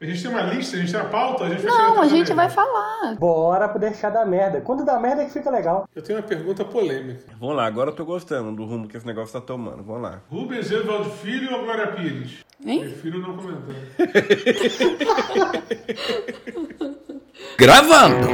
A gente tem uma lista, a gente tem uma pauta, a gente vai Não, a gente vai falar. Bora pro deixar da merda. Quando dá merda é que fica legal. Eu tenho uma pergunta polêmica. Vamos lá, agora eu tô gostando do rumo que esse negócio tá tomando. Vamos lá. Rubens Evaldo Filho ou Glória Pires? Hein? Prefiro não comentar. Gravando!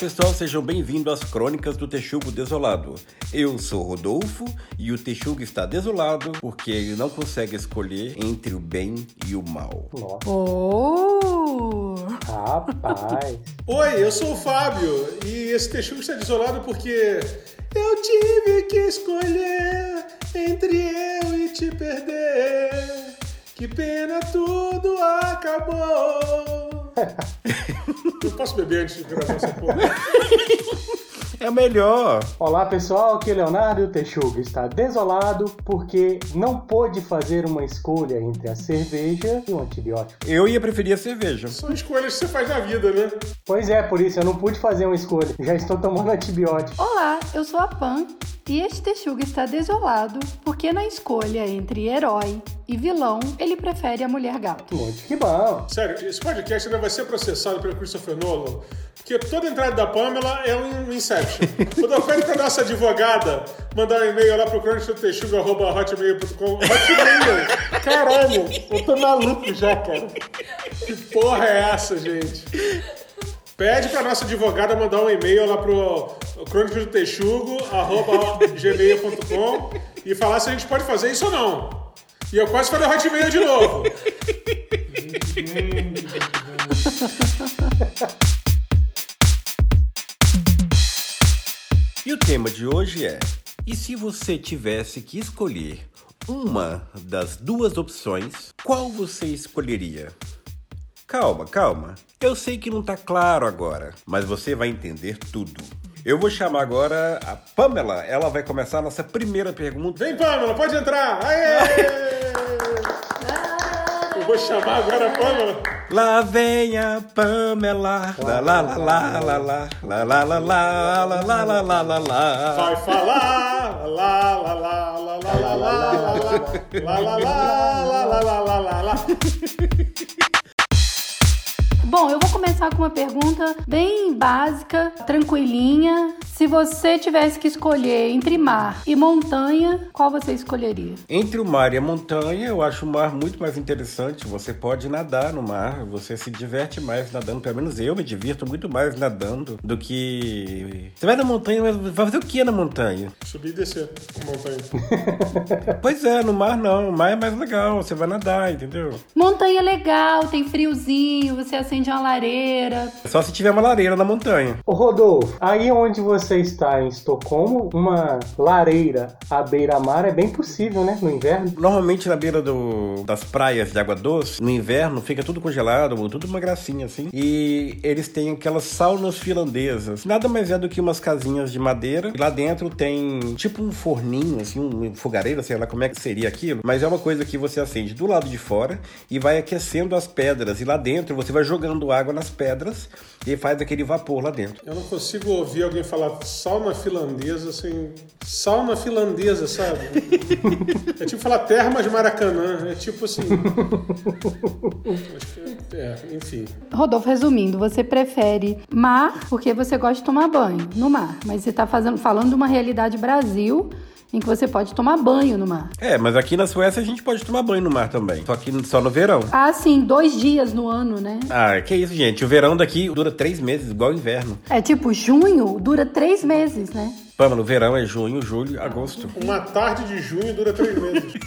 Pessoal, sejam bem-vindos às Crônicas do Texugo Desolado. Eu sou Rodolfo e o Texugo está desolado porque ele não consegue escolher entre o bem e o mal. Nossa, Oh! rapaz. Oi, eu sou o Fábio e esse texugo está desolado porque eu tive que escolher entre eu e te perder. Que pena, tudo acabou. Eu posso beber antes de gravar essa porra? É o melhor! Olá pessoal, aqui é Leonardo e o Texuga está desolado porque não pôde fazer uma escolha entre a cerveja e o antibiótico. Eu ia preferir a cerveja. São escolhas que você faz na vida, né? Pois é, por isso eu não pude fazer uma escolha. Já estou tomando antibiótico. Olá, eu sou a Pan e este Texuga está desolado porque na escolha entre herói e vilão, ele prefere a mulher gato. Muito que bom. Sério, esse podcast ainda vai ser processado pelo Christopher Nolan, porque toda entrada da Pamela é um Inception. Quando eu pego pra nossa advogada mandar um e-mail lá pro crônicatexugo.hotmail.com Hotmail! Caralho, eu tô maluco já, cara. Que porra é essa, gente? Pede pra nossa advogada mandar um e-mail lá pro crônicasdotexugo.gmail.com e falar se a gente pode fazer isso ou não. E eu quase falei Hotmail de novo. E o tema de hoje é: e se você tivesse que escolher uma das duas opções, qual você escolheria? Calma, calma. Eu sei que não tá claro agora, mas você vai entender tudo. Eu vou chamar agora a Pamela. Ela vai começar a nossa primeira pergunta. Vem, Pamela, pode entrar! Aê! Eu vou chamar agora a Pamela. Lá vem a Pamela. Lá lá lá lá lá lá lá lá lá lá lá lá lá lá lá lá. Vai falar! Lá, lá, lá, lá, lá, lá, lá, lá, lá, lá, lá, lá, lá, lá, lá, lá, lá, lá. Bom, eu vou começar com uma pergunta bem básica, tranquilinha. Se você tivesse que escolher entre mar e montanha, qual você escolheria? Entre o mar e a montanha, eu acho o mar muito mais interessante. Você pode nadar no mar, você se diverte mais nadando. Pelo menos eu me divirto muito mais nadando do que. Você vai na montanha, mas vai fazer o que na montanha? Subir e descer a montanha. Pois é, no mar não. O mar é mais legal, você vai nadar, entendeu? Montanha é legal, tem friozinho, você acende uma lareira. Só se tiver uma lareira na montanha. Ô Rodolfo, aí onde você está em Estocolmo, uma lareira à beira-mar é bem possível, né? No inverno. Normalmente na beira do- das praias de água doce, no inverno fica tudo congelado, tudo uma gracinha assim. E eles têm aquelas saunas finlandesas. Nada mais é do que umas casinhas de madeira. E lá dentro tem tipo um forninho, assim, um fogareiro, sei lá como é que seria aquilo. Mas é uma coisa que você acende do lado de fora e vai aquecendo as pedras. E lá dentro você vai jogando água nas pedras e faz aquele vapor lá dentro. Eu não consigo ouvir alguém falar sauna finlandesa assim. Sauna finlandesa, sabe? É tipo falar termas de Maracanã. É tipo assim. Que, é, enfim. Rodolfo, resumindo, você prefere mar porque você gosta de tomar banho no mar, mas você está fazendo, falando de uma realidade Brasil em que você pode tomar banho no mar. É, mas aqui na Suécia a gente pode tomar banho no mar também. Só que só no verão. Ah, sim, dois dias no ano, né? Ah, que isso, gente. O verão daqui dura três meses, igual o inverno. É tipo, junho dura três meses, né? Pamela, o verão é junho, julho, agosto. Uma tarde de junho dura três meses.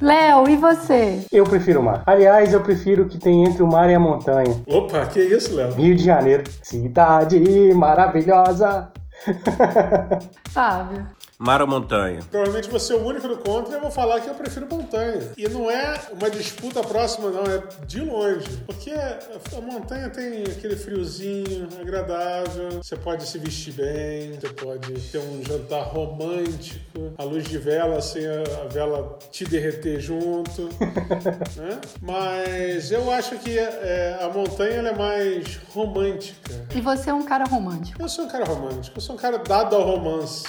Léo, e você? Eu prefiro o mar. Aliás, eu prefiro o que tem entre o mar e a montanha. Opa, que isso, Léo? Rio de Janeiro. Cidade maravilhosa. Sabe? Mar ou montanha? Provavelmente você é o único do contra e eu vou falar que eu prefiro montanha. E não é uma disputa próxima, não, é de longe. Porque a montanha tem aquele friozinho agradável, você pode se vestir bem, você pode ter um jantar romântico, a luz de vela, sem a vela te derreter junto. né? Mas eu acho que é, a montanha é mais romântica. E você é um cara romântico? Eu sou um cara romântico, eu sou um cara dado ao romance.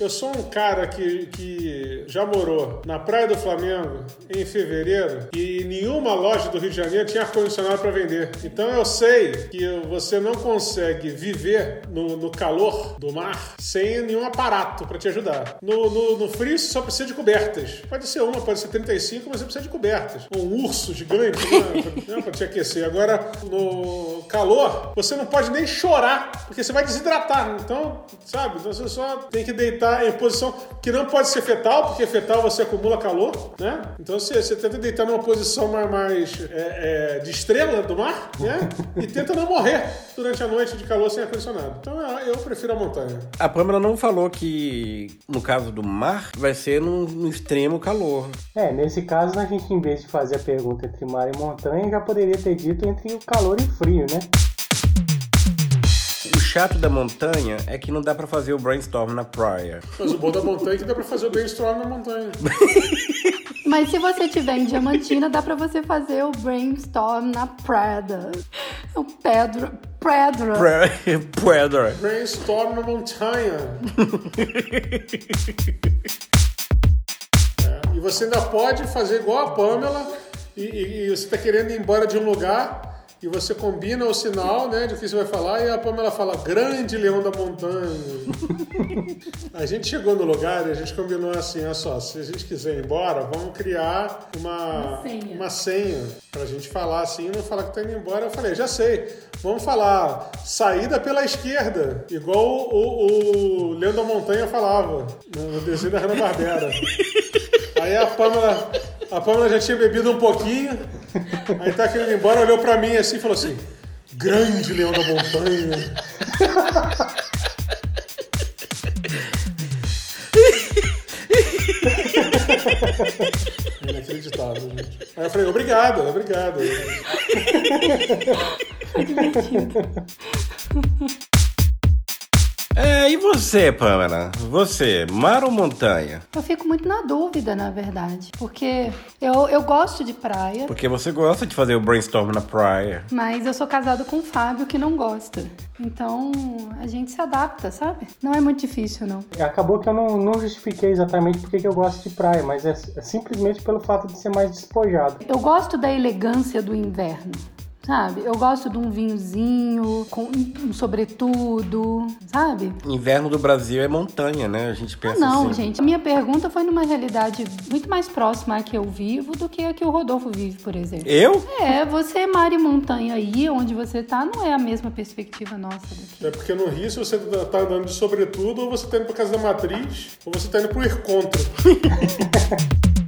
Eu sou um cara que, que já morou na Praia do Flamengo em fevereiro e nenhuma loja do Rio de Janeiro tinha ar-condicionado para vender. Então eu sei que você não consegue viver no, no calor do mar sem nenhum aparato para te ajudar. No, no, no, frio você só precisa de cobertas. Pode ser uma, pode ser 35, mas você precisa de cobertas. Um urso gigante né, para te aquecer. Agora, no calor, você não pode nem chorar, porque você vai desidratar. Então, sabe, então você só tem que deitar em posição que não pode ser fetal, porque fetal você acumula calor, né? Então você, você tenta deitar numa posição mais, mais é, é, de estrela do mar, né? E tenta não morrer durante a noite de calor sem ar-condicionado. Então eu prefiro a montanha. A Pamela não falou que, no caso do mar, vai ser no, no extremo calor. É, nesse caso, a gente, em vez de fazer a pergunta entre mar e montanha, já poderia ter dito entre o calor e frio, né? Chato da montanha é que não dá pra fazer o brainstorm na praia. Mas o bom da montanha é que dá pra fazer o brainstorm na montanha. Mas se você tiver em Diamantina, dá pra você fazer o brainstorm na Prada. O Pedro. Pedra. Pedra. Brainstorm na montanha. é, e você ainda pode fazer igual a Pamela e, e, e você tá querendo ir embora de um lugar e você combina o sinal, né, de que você vai falar, e a Pamela fala, grande leão da montanha. a gente chegou no lugar e a gente combinou assim, olha só, se a gente quiser ir embora, vamos criar uma, uma senha, uma senha pra gente falar assim, não falar que tá indo embora. Eu falei, já sei, vamos falar saída pela esquerda, igual o, o, o Leão da Montanha falava, no desenho da Hanna Barbera. Aí a Pamela, a Pamela já tinha bebido um pouquinho, aí tá querendo ir embora, olhou pra mim assim e falou assim: Grande leão da montanha. Inacreditável, gente. Aí eu falei, obrigado, obrigado. É, e você, Pamela? Você, mar ou montanha? Eu fico muito na dúvida, na verdade. Porque eu, eu gosto de praia. Porque você gosta de fazer o brainstorm na praia. Mas eu sou casado com um Fábio que não gosta. Então a gente se adapta, sabe? Não é muito difícil, não. Acabou que eu não, não justifiquei exatamente porque eu gosto de praia, mas é, é simplesmente pelo fato de ser mais despojado. Eu gosto da elegância do inverno. Sabe? Eu gosto de um vinhozinho, com um sobretudo, sabe? Inverno do Brasil é montanha, né? A gente pensa ah, não, assim. gente. A minha pergunta foi numa realidade muito mais próxima a que eu vivo do que a que o Rodolfo vive, por exemplo. Eu? É, você, mar e montanha aí, onde você tá, não é a mesma perspectiva nossa daqui. É porque no Rio, se você tá andando de sobretudo, ou você tá indo pra casa da matriz, ou você tá indo pro encontro.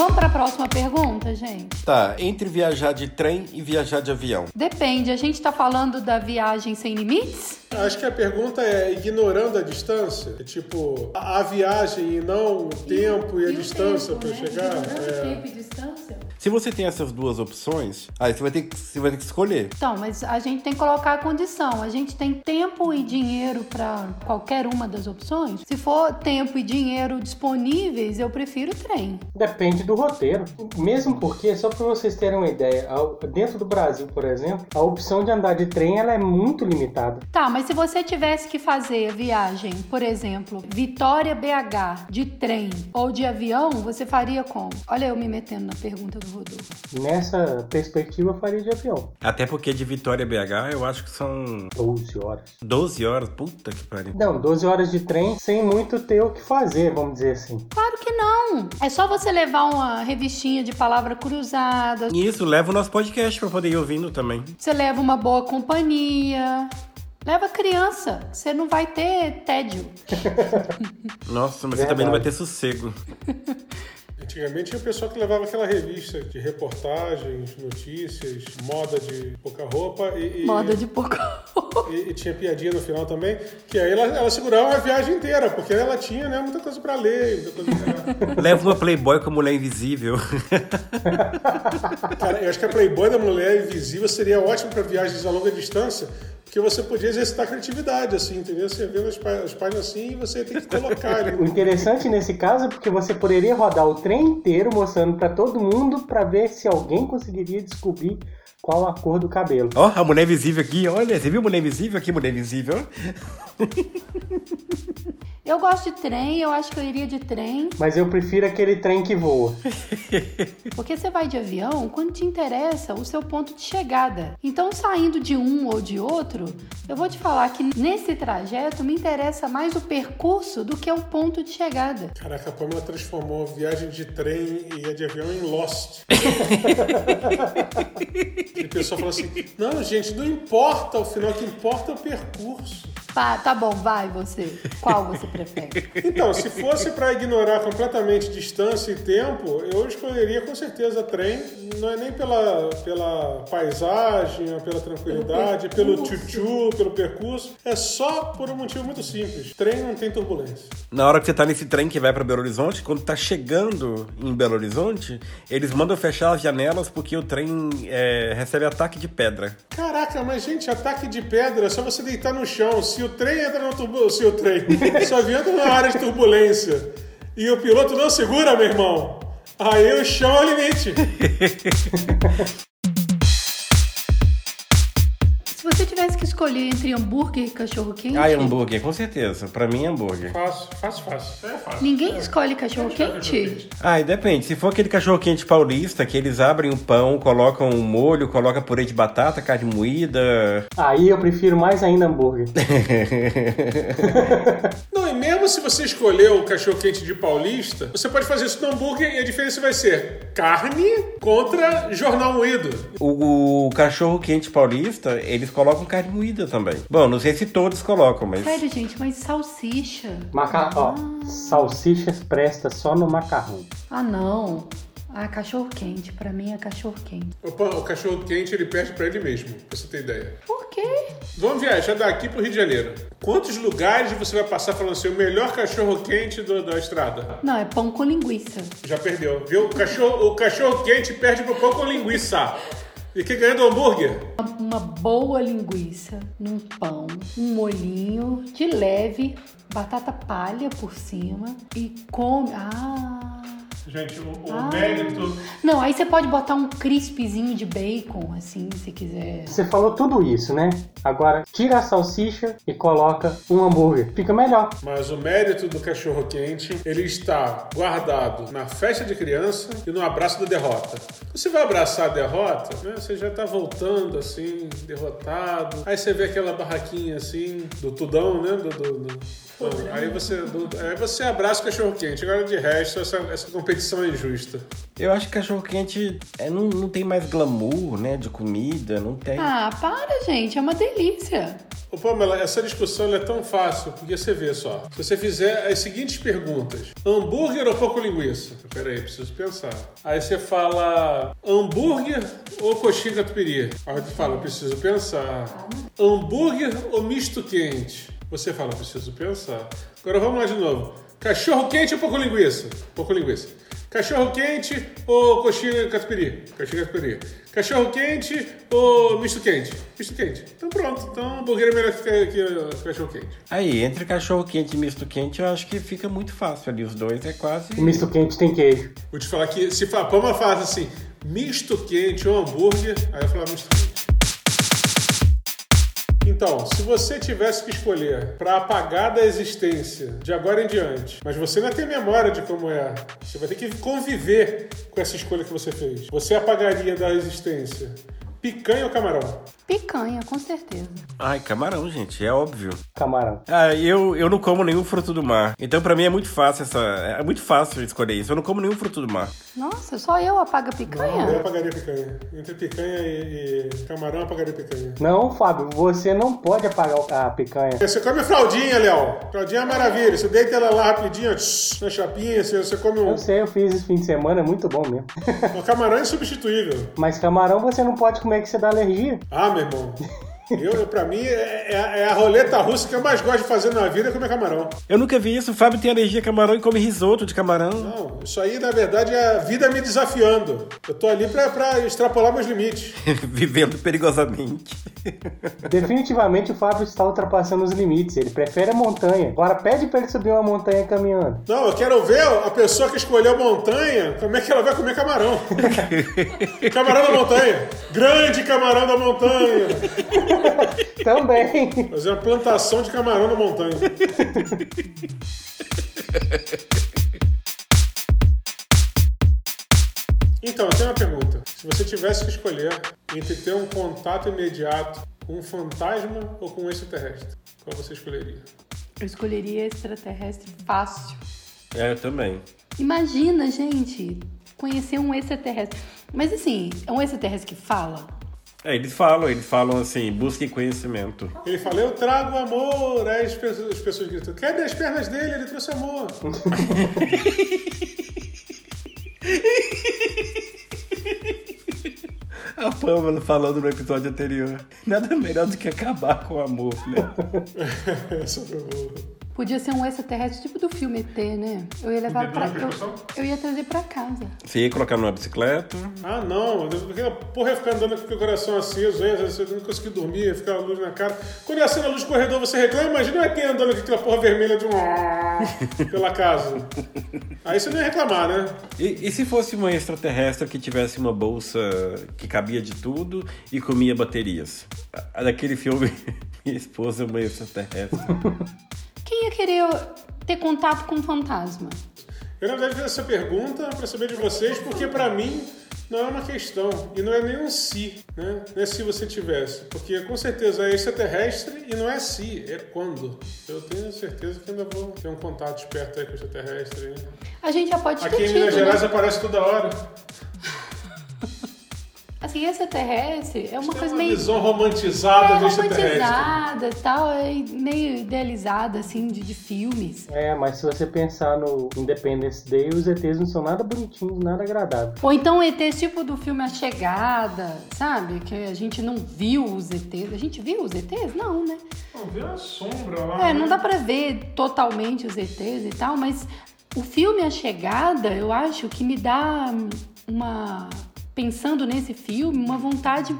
Vamos para a próxima pergunta, gente? Tá, entre viajar de trem e viajar de avião. Depende, a gente está falando da viagem sem limites? Acho que a pergunta é ignorando a distância, é tipo a, viagem e não o tempo e, e a distância para né? chegar. Ignorando é... tempo e distância? Se você tem essas duas opções, aí você vai ter que, você vai ter que escolher. Então, mas a gente tem que colocar a condição. A gente tem tempo e dinheiro para qualquer uma das opções. Se for tempo e dinheiro disponíveis, eu prefiro trem. Depende do roteiro. Mesmo porque, só para vocês terem uma ideia, dentro do Brasil, por exemplo, a opção de andar de trem ela é muito limitada. Tá, mas se você tivesse que fazer a viagem, por exemplo, Vitória BH de trem ou de avião, você faria como? Olha eu me metendo na pergunta do Rodolfo. Nessa perspectiva, eu faria de avião. Até porque de Vitória BH, eu acho que são... 12 horas. 12 horas? Puta que pariu. Não, 12 horas de trem sem muito ter o que fazer, vamos dizer assim. Claro que não. É só você levar uma revistinha de palavra cruzada. Isso, leva o nosso podcast pra poder ir ouvindo também. Você leva uma boa companhia. Leva criança, você não vai ter tédio. Nossa, mas Verdade. você também não vai ter sossego. Antigamente tinha o pessoal que levava aquela revista de reportagens, notícias, moda de pouca roupa e. e... Moda de pouca roupa. E, e tinha piadinha no final também, que aí ela, ela segurava a viagem inteira, porque ela tinha né, muita coisa pra ler, muita coisa pra... Leva uma Playboy com mulher invisível. Cara, eu acho que a Playboy da mulher invisível seria ótimo pra viagens a longa distância, porque você podia exercitar a criatividade, assim, entendeu? Você vendo as, pá- as páginas assim e você tem que colocar O interessante nesse caso é porque você poderia rodar o trem inteiro mostrando pra todo mundo pra ver se alguém conseguiria descobrir qual a cor do cabelo. Ó, a mulher invisível aqui, olha, você viu a mulher invisível aqui, mulher invisível? Eu gosto de trem, eu acho que eu iria de trem. Mas eu prefiro aquele trem que voa. Porque você vai de avião quando te interessa o seu ponto de chegada. Então, saindo de um ou de outro, eu vou te falar que nesse trajeto me interessa mais o percurso do que o ponto de chegada. Caraca, a Pamela transformou a viagem de trem e a de avião em Lost. e o pessoal fala assim: não, gente, não importa o final, o que importa é o percurso. Pá, tá bom, vai você. Qual você prefere? Então, se fosse para ignorar completamente distância e tempo, eu escolheria com certeza trem. Não é nem pela, pela paisagem, ou pela tranquilidade, pelo tchutchu, pelo percurso. É só por um motivo muito simples. Trem não tem turbulência. Na hora que você tá nesse trem que vai pra Belo Horizonte, quando tá chegando em Belo Horizonte, eles mandam fechar as janelas porque o trem é, recebe ataque de pedra. Caraca, mas gente, ataque de pedra é só você deitar no chão. Se o trem entra no turbo... se o trem, se o avião entra numa área de turbulência e o piloto não segura, meu irmão, aí o chão é o limite. tivesse que escolher entre hambúrguer e cachorro quente, Ah, hambúrguer, com certeza. Pra mim, hambúrguer. Fácil, fácil, fácil. É fácil. ninguém escolhe cachorro quente? Ah, e depende. Se for aquele cachorro quente paulista, que eles abrem o pão, colocam um molho, colocam purê de batata, carne moída. Aí eu prefiro mais ainda hambúrguer. Não, e mesmo se você escolher o cachorro quente de paulista, você pode fazer isso no hambúrguer e a diferença vai ser carne contra jornal moído. O, o cachorro quente paulista, eles colocam carne moída também. Bom, não sei se todos colocam, mas. Sério, gente, mas salsicha. Maca... Ó, salsichas presta só no macarrão. Ah, não. Ah, cachorro quente. Pra mim é cachorro quente. Opa, o cachorro quente ele perde pra ele mesmo, pra você ter ideia. Por quê? Vamos viajar daqui pro Rio de Janeiro. Quantos lugares você vai passar falando assim, o melhor cachorro quente do- da estrada? Não, é pão com linguiça. Já perdeu, viu? O cachorro, o cachorro quente perde pro pão com linguiça. E quem ganha do hambúrguer? Uma, uma boa linguiça num pão, um molhinho de leve, batata palha por cima e come. Ah! Gente, o, o Ah. mérito. Não, aí você pode botar um crispzinho de bacon, assim, se quiser. Você falou tudo isso, né? Agora tira a salsicha e coloca um hambúrguer. Fica melhor. Mas o mérito do cachorro quente, ele está guardado na festa de criança e no abraço da derrota. Você vai abraçar a derrota, né? Você já tá voltando assim, derrotado. Aí você vê aquela barraquinha assim, do tudão, né? Do, do- do- aí, você, do- aí você abraça o cachorro quente. Agora de resto, essa, essa competição é injusta. Eu acho que cachorro quente é, não, não tem mais glamour, né? De comida, não tem. Ah, para, gente, é uma delícia. Ô, Pamela, essa discussão ela é tão fácil, porque você vê só. Se você fizer as seguintes perguntas: hambúrguer ou pouco linguiça? Peraí, preciso pensar. Aí você fala hambúrguer ou coxinha catupiry? Aí você fala, preciso pensar. Hambúrguer ou misto quente? Você fala, preciso pensar. Agora vamos lá de novo. Cachorro quente ou pouco linguiça? Pouco linguiça. Cachorro quente ou coxinha catupiry? Coxinha catupiry. Cachorro quente ou misto quente? Misto quente. Então pronto. Então hambúrguer é melhor que, que, que cachorro quente. Aí, entre cachorro quente e misto quente, eu acho que fica muito fácil ali. Os dois é quase. O misto quente tem queijo. Vou te falar que se a Pama faz assim, misto quente ou hambúrguer, aí eu falo misto quente. Então, se você tivesse que escolher para apagar da existência de agora em diante, mas você ainda tem memória de como é, você vai ter que conviver com essa escolha que você fez. Você apagaria da existência picanha ou camarão? Picanha, com certeza. Ai, camarão, gente, é óbvio. Camarão. Ah, eu, eu não como nenhum fruto do mar. Então, pra mim, é muito fácil essa. É muito fácil escolher isso. Eu não como nenhum fruto do mar. Nossa, só eu apago Eu picanha? apagaria picanha. Entre picanha e, e camarão, eu apagaria picanha. Não, Fábio, você não pode apagar a picanha. Você come fraldinha, Léo. Fraldinha é maravilha. Você deita ela lá rapidinho, tss, na chapinha, você, você come um. Eu sei, eu fiz esse fim de semana, é muito bom mesmo. O camarão é insubstituível. Mas camarão você não pode comer que você dá alergia. Ah, meu irmão. Eu, eu, pra mim, é, é, é a roleta russa que eu mais gosto de fazer na vida é comer camarão. Eu nunca vi isso. O Fábio tem alergia a camarão e come risoto de camarão. Não, isso aí, na verdade, é a vida me desafiando. Eu tô ali pra, pra extrapolar meus limites. Vivendo perigosamente. Definitivamente o Fábio está ultrapassando os limites. Ele prefere a montanha. Agora pede pra ele subir uma montanha caminhando. Não, eu quero ver a pessoa que escolheu a montanha, como é que ela vai comer camarão. camarão da montanha. Grande camarão da montanha. Também. Fazer uma plantação de camarão na montanha. Então, eu tenho uma pergunta. Se você tivesse que escolher entre ter um contato imediato com um fantasma ou com um extraterrestre, qual você escolheria? Eu escolheria extraterrestre fácil. É, eu também. Imagina, gente, conhecer um extraterrestre. Mas assim, é um extraterrestre que fala? É, eles falam, eles falam assim, busquem conhecimento. Ele fala, eu trago amor. Aí as pessoas, as pessoas gritam, quebre as pernas dele, ele trouxe amor. A Pamela falando no episódio anterior. Nada melhor do que acabar com o amor, né? Essa foi boa. Podia ser um extraterrestre tipo do filme ET, né? Eu ia levar pra. Eu, eu ia trazer pra casa. Você ia colocar numa bicicleta. Ah, não. Porque a porra ia ficar andando com o coração aceso, aí, você não conseguia dormir, ia ficar a luz na cara. Quando ia acender a luz do corredor, você reclama, imagina o ET andando com aquela porra vermelha de um... pela casa. Aí você não ia reclamar, né? E, e se fosse uma extraterrestre que tivesse uma bolsa que cabia de tudo e comia baterias? A- Daquele filme, minha esposa é uma extraterrestre. Quem ia querer ter contato com um fantasma? Eu, na verdade, fiz essa pergunta para saber de vocês, porque para mim não é uma questão. E não é nem um se, né? Não é se você tivesse. Porque com certeza é extraterrestre e não é se, é quando. Eu tenho certeza que ainda vou ter um contato esperto aí com o extraterrestre. hein? A gente já pode Aqui ter em Minas tido, Gerais né? aparece toda hora. Assim, extraterrestre é uma Tem coisa uma meio... visão romantizada É do extraterrestre. romantizada e tal, é meio idealizada, assim, de, de filmes. É, mas se você pensar no Independence Day, os ETs não são nada bonitinhos, nada agradáveis. Ou então ETs tipo do filme A Chegada, sabe? Que a gente não viu os ETs. A gente viu os ETs? Não, né? Não, vê a sombra lá. É, não né? dá pra ver totalmente os ETs e tal, mas o filme A Chegada, eu acho que me dá uma. Pensando nesse filme, uma vontade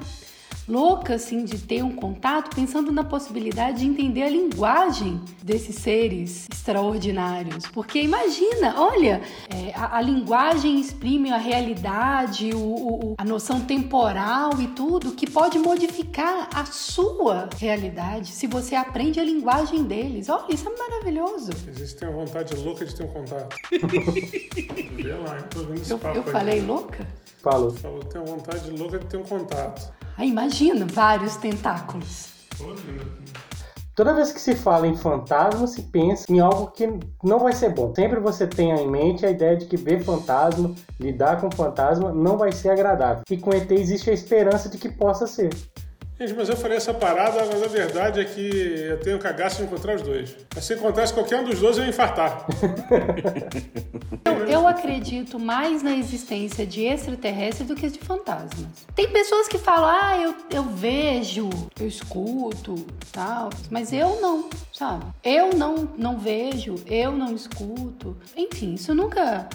louca, assim, de ter um contato, pensando na possibilidade de entender a linguagem desses seres extraordinários. Porque imagina, olha, é, a, a linguagem exprime a realidade, o- o- a noção temporal e tudo, que pode modificar a sua realidade se você aprende a linguagem deles. Olha, isso é maravilhoso. Existe tem uma vontade louca de ter um contato. Vê lá, eu Eu, falei louca? Falou. Falou, tem uma vontade louca de ter um contato. Ah, imagina, vários tentáculos. Toda vez que se fala em fantasma, se pensa em algo que não vai ser bom. Sempre você tenha em mente a ideia de que ver fantasma, lidar com fantasma, não vai ser agradável. E com ET existe a esperança de que possa ser. Gente, mas eu falei essa parada, mas a verdade é que eu tenho cagaço de encontrar os dois. Mas se encontrasse qualquer um dos dois, eu ia infartar. Eu, acredito mais na existência de extraterrestres do que de fantasmas. Tem pessoas que falam, ah, eu, eu vejo, eu escuto, tal, mas eu não, sabe? Eu não, não vejo, eu não escuto. Enfim, isso nunca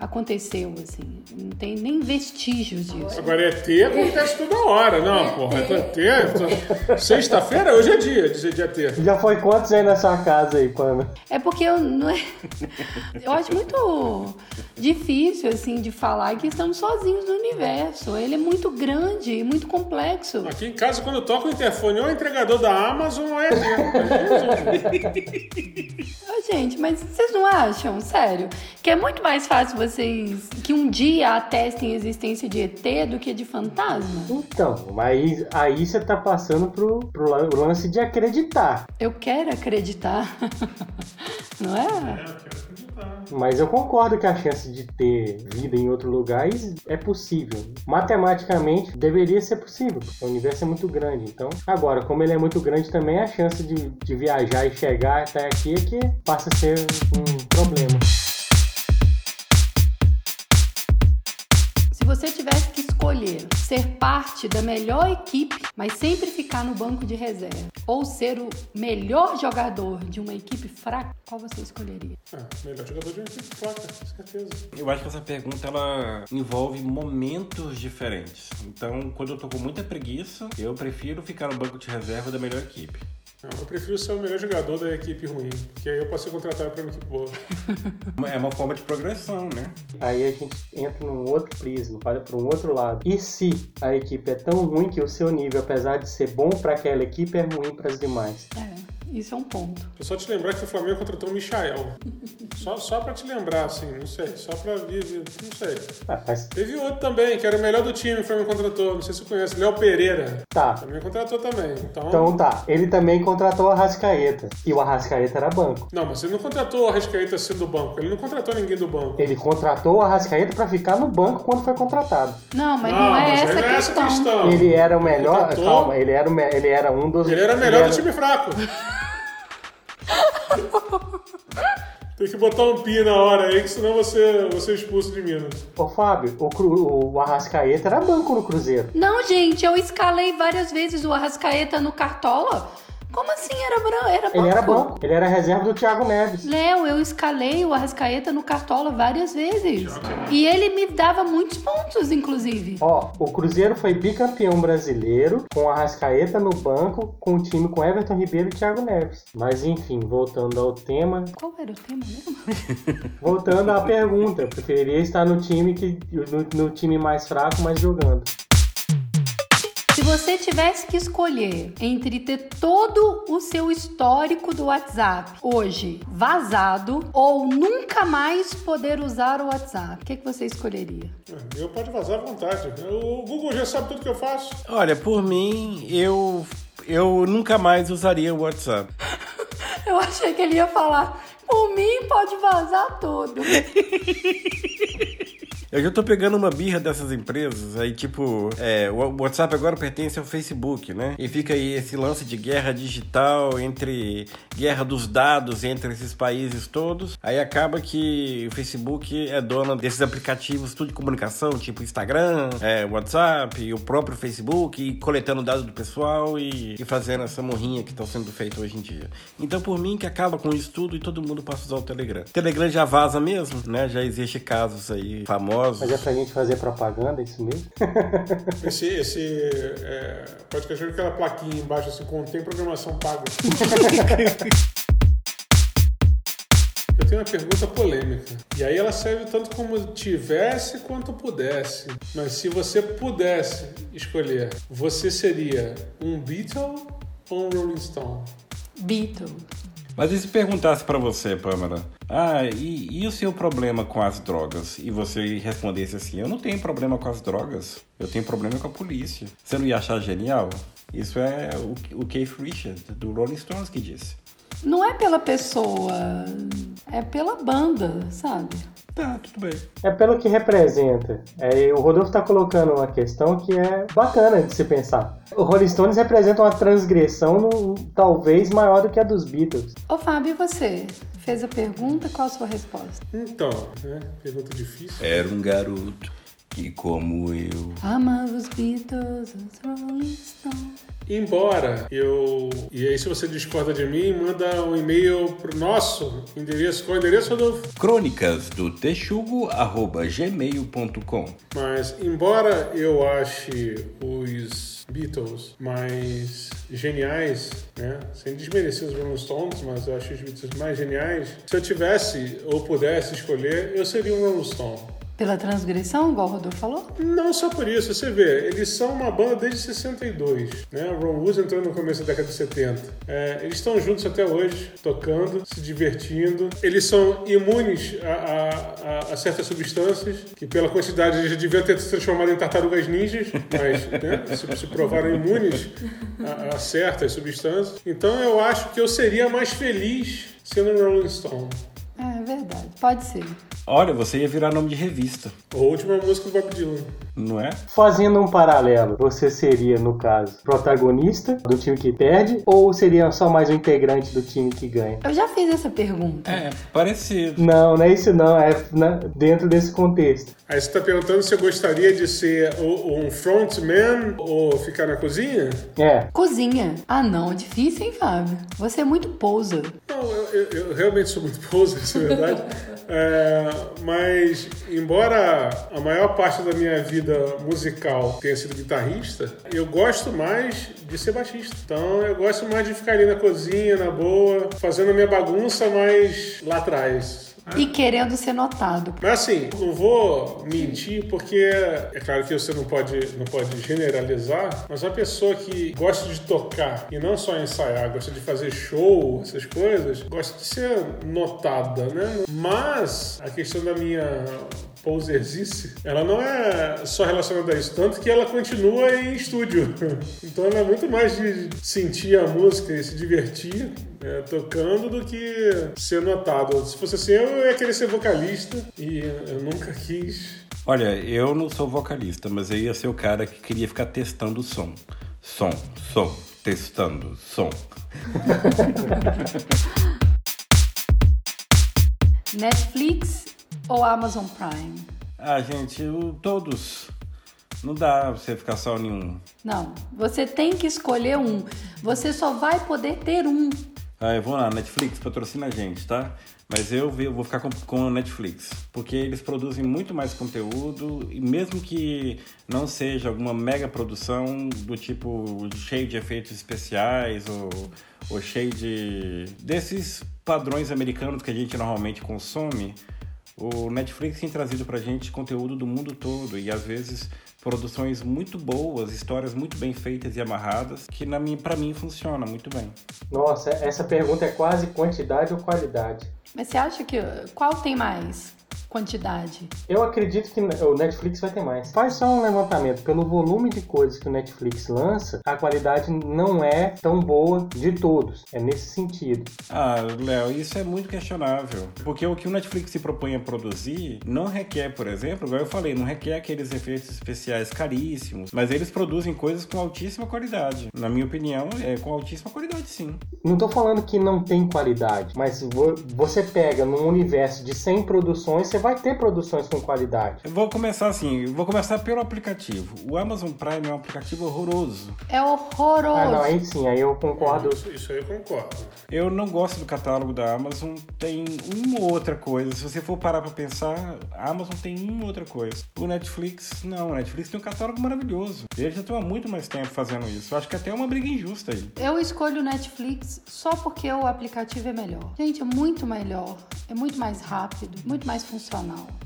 aconteceu, assim. Não tem nem vestígios disso. Agora, ET acontece toda hora. Não, porra, ET... Sexta-feira, hoje é dia de de ET. Já foi quantos aí na sua casa aí, Pamela? É porque eu não é... eu acho muito difícil assim de falar que estamos sozinhos no universo. Ele é muito grande e muito complexo. Aqui em casa, quando eu toco o interfone, ou é entregador da Amazon ou é ET. Gente, mas vocês não acham, sério, que é muito mais fácil vocês que um dia atestem a existência de ET do que de fantasma? Então, mas aí você tá passando pro, pro lan- lance de acreditar. Eu quero acreditar. Não é? Mas eu concordo que a chance de ter vida em outro lugar é possível. Matematicamente, deveria ser possível. porque O universo é muito grande. Então, agora, como ele é muito grande também, a chance de, de viajar e chegar até aqui é que passa a ser um problema. Você tivesse que escolher escolher ser parte da melhor equipe, mas sempre ficar no banco de reserva, ou ser o melhor jogador de uma equipe fraca, qual você escolheria? Ah, melhor jogador de uma equipe fraca, com certeza. Eu acho que essa pergunta ela envolve momentos diferentes. Então, quando eu tô com muita preguiça, eu prefiro ficar no banco de reserva da melhor equipe. Eu prefiro ser o melhor jogador da equipe ruim, que aí eu posso ser contratado para uma equipe boa. É uma forma de progressão, né? Aí a gente entra num outro prisma, olha para um outro lado. E se a equipe é tão ruim que o seu nível, apesar de ser bom para aquela equipe, é ruim para as demais? É. Isso é um ponto. Eu só te lembrar que o Flamengo contratou o Michael. só, só pra te lembrar, assim, não sei. Só pra vir, não sei. Ah. Teve outro também, que era o melhor do time, o Flamengo contratou. Não sei se você conhece, Léo Pereira. Tá. Também contratou também. Então... então tá. Ele também contratou o Arrascaeta. E o Arrascaeta era banco. Não, mas ele não contratou o Arrascaeta sendo do banco. Ele não contratou ninguém do banco. Ele contratou o Arrascaeta pra ficar no banco quando foi contratado. Não, mas não, não é, mas essa, não é questão. essa questão. Ele era o melhor. Contratou... Calma, ele era, o me... ele era um dos. Ele era o melhor ele era... do time fraco. Tem que botar um pi na hora aí, que senão você, você é expulso de Minas. Ô, Fábio, o, Cru, o Arrascaeta era banco no Cruzeiro. Não, gente, eu escalei várias vezes o Arrascaeta no Cartola. Como assim era, branco? era banco? Ele era banco. Ele era reserva do Thiago Neves. Léo, eu escalei o Arrascaeta no Cartola várias vezes. E ele me dava muitos pontos, inclusive. Ó, o Cruzeiro foi bicampeão brasileiro com o Arrascaeta no banco, com o time com Everton Ribeiro e Thiago Neves. Mas enfim, voltando ao tema. Qual era o tema mesmo? voltando à pergunta, eu preferiria estar no time que no, no time mais fraco, mas jogando. Se você tivesse que escolher entre ter todo o seu histórico do WhatsApp hoje vazado ou nunca mais poder usar o WhatsApp, o que, que você escolheria? Eu pode vazar à vontade. O Google já sabe tudo que eu faço. Olha, por mim, eu, eu nunca mais usaria o WhatsApp. eu achei que ele ia falar, por mim pode vazar tudo. Eu já tô pegando uma birra dessas empresas, aí tipo, é, o WhatsApp agora pertence ao Facebook, né? E fica aí esse lance de guerra digital entre guerra dos dados entre esses países todos. Aí acaba que o Facebook é dono desses aplicativos tudo de comunicação, tipo Instagram, é, WhatsApp, o próprio Facebook, e coletando dados do pessoal e, e fazendo essa morrinha que estão sendo feita hoje em dia. Então, por mim, que acaba com isso tudo e todo mundo passa a usar o Telegram. O Telegram já vaza mesmo, né? Já existe casos aí famosos famosos. Mas é pra gente fazer propaganda, é isso mesmo? esse esse é, podcast com aquela plaquinha embaixo assim, contém programação paga. Eu tenho uma pergunta polêmica. E aí ela serve tanto como tivesse quanto pudesse. Mas se você pudesse escolher, você seria um Beatle ou um Rolling Stone? Beatle. Mas e se perguntasse para você, Pamela, ah, e, e, o seu problema com as drogas? E você respondesse assim, eu não tenho problema com as drogas, eu tenho problema com a polícia. Você não ia achar genial? Isso é o, o Keith Richards, do Rolling Stones, que disse. Não é pela pessoa, é pela banda, sabe? Tá, tudo bem. É pelo que representa. É, o Rodolfo tá colocando uma questão que é bacana de se pensar. O Rolling Stones representa uma transgressão no, talvez maior do que a dos Beatles. Ô Fábio, e você? Fez a pergunta, qual a sua resposta? Então, né? Pergunta difícil. Era um garoto que, como eu... Amava os Beatles, os Rolling Stones... Embora eu. E aí, se você discorda de mim, manda um e-mail pro nosso endereço. Qual é o endereço, Rodolfo? Crônicas do texugo.gmail.com. Mas, embora eu ache os Beatles mais geniais, né? Sem desmerecer os Rolling Stones, mas eu acho os Beatles mais geniais. Se eu tivesse ou pudesse escolher, eu seria um Rolling Stone. Pela transgressão, igual o Rodolfo falou? Não só por isso. Você vê, eles são uma banda desde 62. Né? O Ron Wood entrou no começo da década de 70. É, eles estão juntos até hoje, tocando, se divertindo. Eles são imunes a, a, a, certas substâncias, que pela quantidade eles já deviam ter se transformado em tartarugas ninjas, mas né, se, se, provaram imunes a, a certas substâncias. Então eu acho que eu seria mais feliz sendo um Rolling Stone. Verdade, pode ser. Olha, você ia virar nome de revista. A última música do Bob Dylan. Não é? Fazendo um paralelo, você seria, no caso, protagonista do time que perde ou seria só mais um integrante do time que ganha? Eu já fiz essa pergunta. É, parecido. Não, não é isso não, é na- dentro desse contexto. Aí você tá perguntando se eu gostaria de ser o- um frontman ou ficar na cozinha? É, Cozinha. Ah, não, difícil, hein, Fábio? Você é muito poser. Não, eu, eu- eu realmente sou muito poser, isso é verdade. É, mas, embora a maior parte da minha vida musical tenha sido guitarrista, eu gosto mais de ser baixista. Então, eu gosto mais de ficar ali na cozinha, na boa, fazendo a minha bagunça, mas lá atrás. E querendo ser notado. Mas assim, não vou mentir porque é claro que você não pode, não pode generalizar, mas uma pessoa que gosta de tocar e não só ensaiar, gosta de fazer show, essas coisas, gosta de ser notada, né? Mas a questão da minha poserzice, ela não é só relacionada a isso, tanto que ela continua em estúdio. Então ela é muito mais de sentir a música e se divertir é, tocando do que ser notado. Se fosse assim, eu ia querer ser vocalista e eu nunca quis. Olha, eu não sou vocalista, mas eu ia ser o cara que queria ficar testando o som. Som, som, testando, som. Netflix ou Amazon Prime? Ah, gente, todos. Não dá você ficar só em um. Não, você tem que escolher um. Você só vai poder ter um. Ah, eu vou lá, Netflix patrocina a gente, tá? Mas eu vou ficar com, com a Netflix, porque eles produzem muito mais conteúdo e mesmo que não seja alguma mega produção do tipo cheio de efeitos especiais ou, ou cheio de desses padrões americanos que a gente normalmente consome, o Netflix tem trazido pra gente conteúdo do mundo todo e às vezes produções muito boas, histórias muito bem feitas e amarradas, que na mim, para mim funciona muito bem. nossa, essa pergunta é quase quantidade ou qualidade. Mas você acha que qual tem mais quantidade? Eu acredito que o Netflix vai ter mais. Faz só um levantamento. Pelo volume de coisas que o Netflix lança, a qualidade não é tão boa de todos. É nesse sentido. Ah, Léo, isso é muito questionável. Porque o que o Netflix se propõe a produzir não requer, por exemplo, igual eu falei, não requer aqueles efeitos especiais caríssimos, mas eles produzem coisas com altíssima qualidade. Na minha opinião, é com altíssima qualidade, sim. Não tô falando que não tem qualidade, mas vo- você pega num universo de 100 produções, você vai ter produções com qualidade. Eu vou começar assim, vou começar pelo aplicativo. O Amazon Prime é um aplicativo horroroso. É horroroso. Ah, não, aí sim, aí eu concordo. Isso, isso aí eu concordo. Eu não gosto do catálogo da Amazon. Tem uma ou outra coisa. Se você for parar pra pensar, a Amazon tem uma ou outra coisa. O Netflix, não. O Netflix tem um catálogo maravilhoso. Eles já estão há muito mais tempo fazendo isso. Eu acho que até é uma briga injusta aí. Eu escolho o Netflix só porque o aplicativo é melhor. Gente, é muito melhor. É muito mais rápido, muito mais funcional.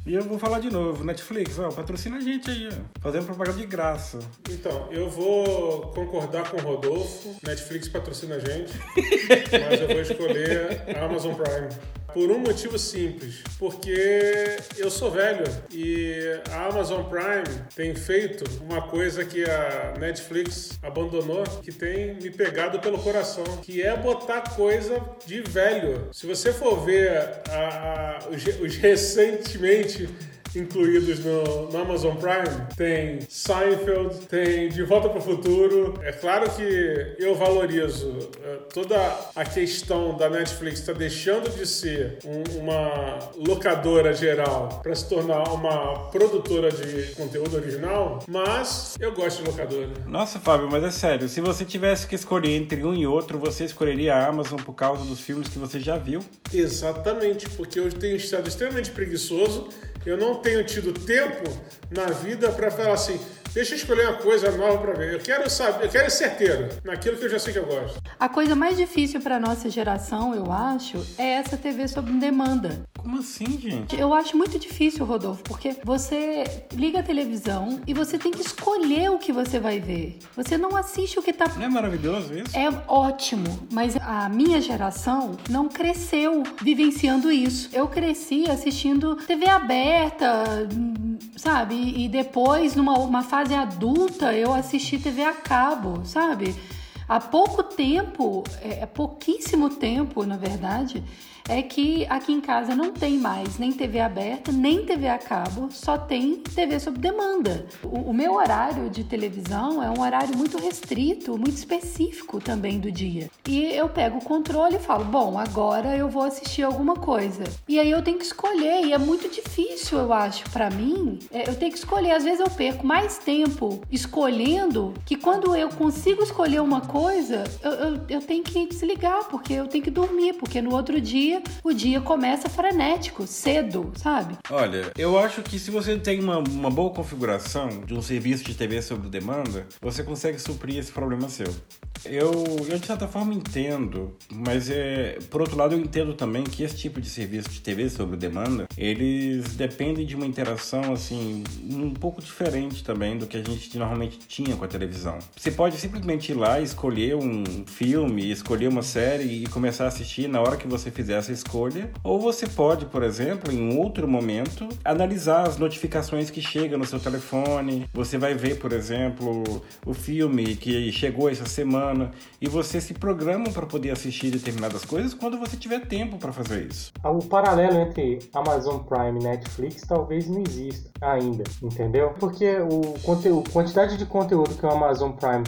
E eu vou falar de novo. Netflix, ó, patrocina a gente aí, ó. Fazendo propaganda de graça. Então, eu vou concordar com o Rodolfo. Netflix patrocina a gente, mas eu vou escolher a Amazon Prime. Por um motivo simples, porque eu sou velho e a Amazon Prime tem feito uma coisa que a Netflix abandonou, que tem me pegado pelo coração, que é botar coisa de velho. Se você for ver a- a- os, os recentemente incluídos no, no Amazon Prime. Tem Seinfeld, tem De Volta para o Futuro. É claro que eu valorizo eh, toda a questão da Netflix está deixando de ser um- uma locadora geral para se tornar uma produtora de conteúdo original, mas eu gosto de locadora. Nossa, Fábio, mas é sério. Se você tivesse que escolher entre um e outro, você escolheria a Amazon por causa dos filmes que você já viu? Exatamente, porque eu tenho estado extremamente preguiçoso. Eu não tenho tido tempo na vida para falar assim, deixa eu escolher uma coisa nova para ver. Eu quero saber, eu quero ser certeiro naquilo que eu já sei que eu gosto. A coisa mais difícil para nossa geração, eu acho, é essa TV sob demanda. Como assim, gente? Eu acho muito difícil, Rodolfo, porque você liga a televisão e você tem que escolher o que você vai ver. Você não assiste o que tá Não é maravilhoso isso? É ótimo, mas a minha geração não cresceu vivenciando isso. Eu cresci assistindo TV aberta, hum, sabe? E depois, numa uma fase adulta, eu assisti TV a cabo, sabe? Há pouco tempo, é, é pouquíssimo tempo, na verdade, é que aqui em casa não tem mais nem TV aberta, nem TV a cabo, só tem TV sob demanda. O, o, meu horário de televisão é um horário muito restrito, muito específico também do dia. E eu pego o controle e falo: bom, agora eu vou assistir alguma coisa. E aí eu tenho que escolher, e é muito difícil, eu acho, para mim. É, eu tenho que escolher. Às vezes eu perco mais tempo escolhendo que quando eu consigo escolher uma coisa, eu, eu, eu tenho que desligar, porque eu tenho que dormir, porque no outro dia dia, o dia começa frenético, cedo, sabe? Olha, eu acho que se você tem uma, uma boa configuração de um serviço de TV sob demanda, você consegue suprir esse problema seu. Eu, eu de certa forma entendo, mas é, por outro lado eu entendo também que esse tipo de serviço de TV sobre demanda, eles dependem de uma interação assim um pouco diferente também do que a gente normalmente tinha com a televisão. Você pode simplesmente ir lá, escolher um filme, escolher uma série e começar a assistir na hora que você fizer essa escolha, ou você pode, por exemplo, em outro momento, analisar as notificações que chegam no seu telefone. Você vai ver, por exemplo, o filme que chegou essa semana e você se programa para poder assistir determinadas coisas quando você tiver tempo para fazer isso. O paralelo entre Amazon Prime e Netflix talvez não exista ainda, entendeu? Porque o conteúdo, quantidade de conteúdo que o Amazon Prime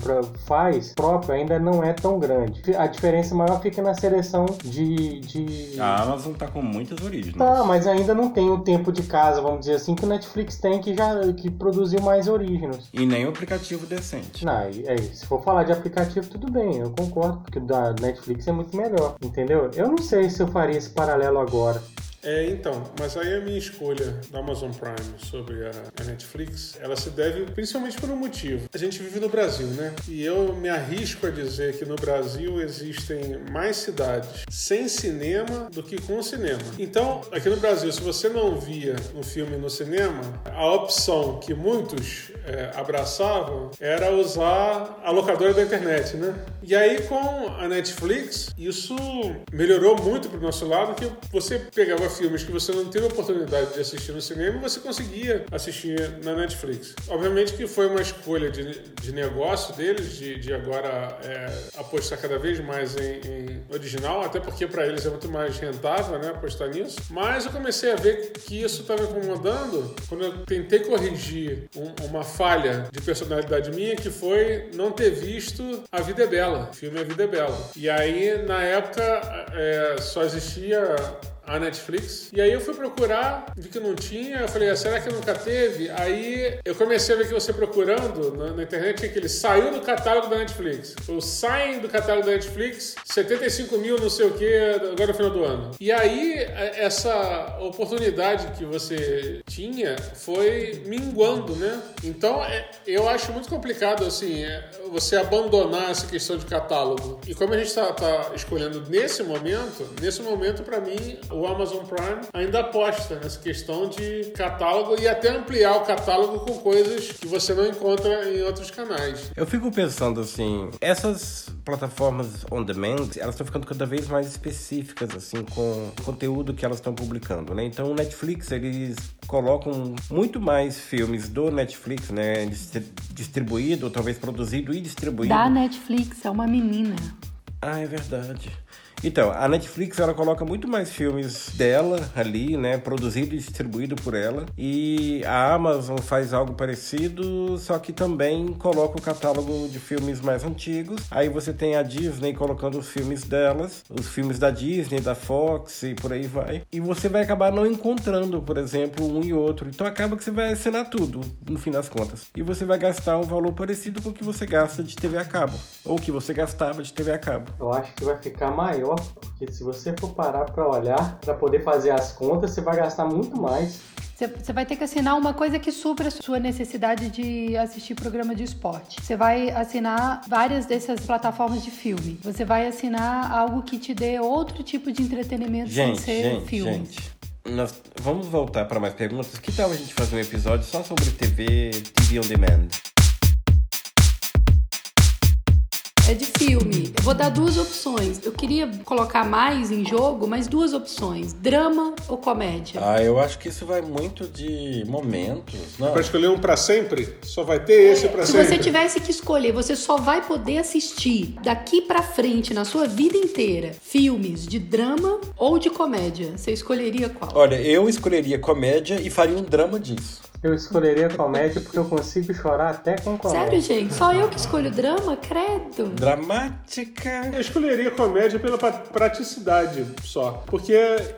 faz próprio ainda não é tão grande. A diferença maior fica na seleção de, de a Amazon tá com muitas origens. Tá, mas ainda não tem o tempo de casa, vamos dizer assim, que o Netflix tem que já que produziu mais origens. E nem um aplicativo decente. Não, é, se for falar de aplicativo, tudo bem, eu concordo, porque o da Netflix é muito melhor, entendeu? Eu não sei se eu faria esse paralelo agora. É, então, mas aí a minha escolha da Amazon Prime sobre a, a, Netflix, ela se deve principalmente por um motivo. A gente vive no Brasil, né? E eu me arrisco a dizer que no Brasil existem mais cidades sem cinema do que com cinema. Então, aqui no Brasil, se você não via um filme no cinema, a opção que muitos é, abraçavam era usar a locadora da internet, né? E aí com a Netflix, isso melhorou muito pro nosso lado, que você pegava filmes que você não teve oportunidade de assistir no cinema, você conseguia assistir na Netflix. Obviamente que foi uma escolha de, de negócio deles, de, de agora é, apostar cada vez mais em, em original, até porque para eles é muito mais rentável né, apostar nisso. Mas eu comecei a ver que isso estava incomodando quando eu tentei corrigir um, uma falha de personalidade minha, que foi não ter visto A Vida é Bela. O filme A Vida é Bela. E aí, na época, é, só existia a Netflix. E aí eu fui procurar, vi que não tinha, eu falei, ah, será que nunca teve? Aí eu comecei a ver que você procurando na, na internet que ele saiu do catálogo da Netflix. Ou saem do catálogo da Netflix, 75 mil não sei o que, agora no final do ano. E aí essa oportunidade que você tinha foi minguando, né? Então é, eu acho muito complicado assim, é, você abandonar essa questão de catálogo. E como a gente está tá escolhendo nesse momento, nesse momento para mim o Amazon Prime ainda aposta nessa questão de catálogo e até ampliar o catálogo com coisas que você não encontra em outros canais. Eu fico pensando assim, essas plataformas on demand, elas estão ficando cada vez mais específicas assim com o conteúdo que elas estão publicando, né? Então o Netflix eles colocam muito mais filmes do Netflix, né, distribuído, talvez produzido e distribuído. Da Netflix, é uma menina. Ah, é verdade. Então, a Netflix ela coloca muito mais filmes dela ali, né, produzido e distribuído por ela, e a Amazon faz algo parecido, só que também coloca o catálogo de filmes mais antigos. Aí você tem a Disney colocando os filmes delas, os filmes da Disney, da Fox e por aí vai. E você vai acabar não encontrando, por exemplo, um e outro. Então acaba que você vai assinar tudo, no fim das contas. E você vai gastar um valor parecido com o que você gasta de TV a cabo, ou que você gastava de TV a cabo. Eu acho que vai ficar maior porque se você for parar para olhar, para poder fazer as contas, você vai gastar muito mais. Você vai ter que assinar uma coisa que supra a sua necessidade de assistir programa de esporte. Você vai assinar várias dessas plataformas de filme. Você vai assinar algo que te dê outro tipo de entretenimento gente, sem ser gente, filme. Gente. Nós vamos voltar para mais perguntas. Que tal a gente fazer um episódio só sobre TV, TV on demand? É de filme, Vou dar duas opções. Eu queria colocar mais em jogo, mas duas opções: drama ou comédia. Ah, eu acho que isso vai muito de momentos. Não. Pra escolher um pra sempre? Só vai ter esse pra Se sempre. você tivesse que escolher, você só vai poder assistir daqui pra frente, na sua vida inteira, filmes de drama ou de comédia. Você escolheria qual? Olha, eu escolheria comédia e faria um drama disso. Eu escolheria comédia porque eu consigo chorar até com comédia. Sério, gente? Só eu que escolho drama? Credo. Dramática. Eu escolheria comédia pela pra- praticidade só. Porque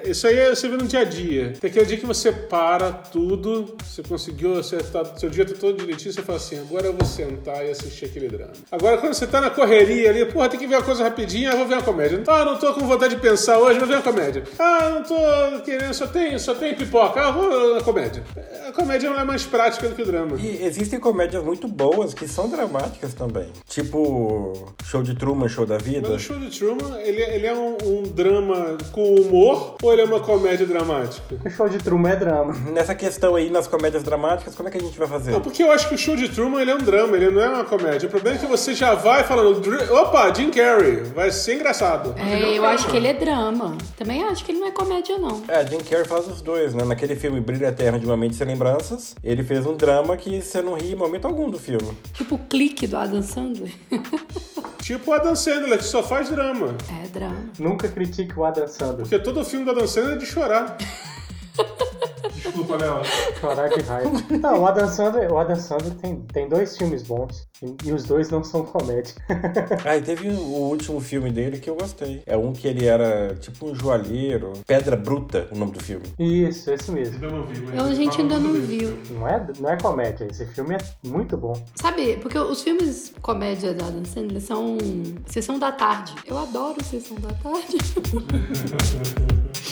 isso aí você vê no dia a dia. Tem aquele dia que você para tudo, você conseguiu, você tá, seu dia tá todo direitinho, você fala assim, agora eu vou sentar e assistir aquele drama. Agora quando você tá na correria ali, porra, tem que ver uma coisa rapidinho, ah, vou ver uma comédia. Ah, não tô com vontade de pensar hoje, vou ver uma comédia. Ah, não tô querendo, só tem, só tem pipoca, ah, vou na comédia. A comédia é mais prática do que o drama. E existem comédias muito boas que são dramáticas também. Tipo, Show de Truman, Show da Vida. Mas o show de Truman, ele, ele é um, um drama com humor ou ele é uma comédia dramática? O show de Truman é drama. Nessa questão aí, nas comédias dramáticas, como é que a gente vai fazer? Não, porque eu acho que o show de Truman ele é um drama, ele não é uma comédia. O problema é que você já vai falando, "Dr- opa, Jim Carrey, vai ser engraçado. É, eu acho que ele é drama. Também acho que ele não é comédia, não. É, Jim Carrey faz os dois, né? Naquele filme Brilho Eterno de Uma Mente Sem Lembranças, ele fez um drama que você não ri em momento algum do filme. Tipo o clique do Adam Sandler. Tipo o Adam Sandler, que só faz drama. É drama. Nunca critique o Adam Sandler. Porque todo filme do Adam Sandler é de chorar. Desculpa, Léo. Chorar de raiva. Não, o Adam Sandler, o Adam Sandler tem, tem dois filmes bons. E, e os dois não são comédia. Ah, e teve o último filme dele que eu gostei. É um que ele era tipo um joalheiro. Pedra Bruta, o nome do filme. Isso, esse mesmo. Eu não vi, mas a gente ainda não viu. Não é, não é comédia, esse filme é muito bom. Sabe, porque os filmes comédia da Adam Sandler são Sessão da Tarde. Eu adoro Sessão da Tarde.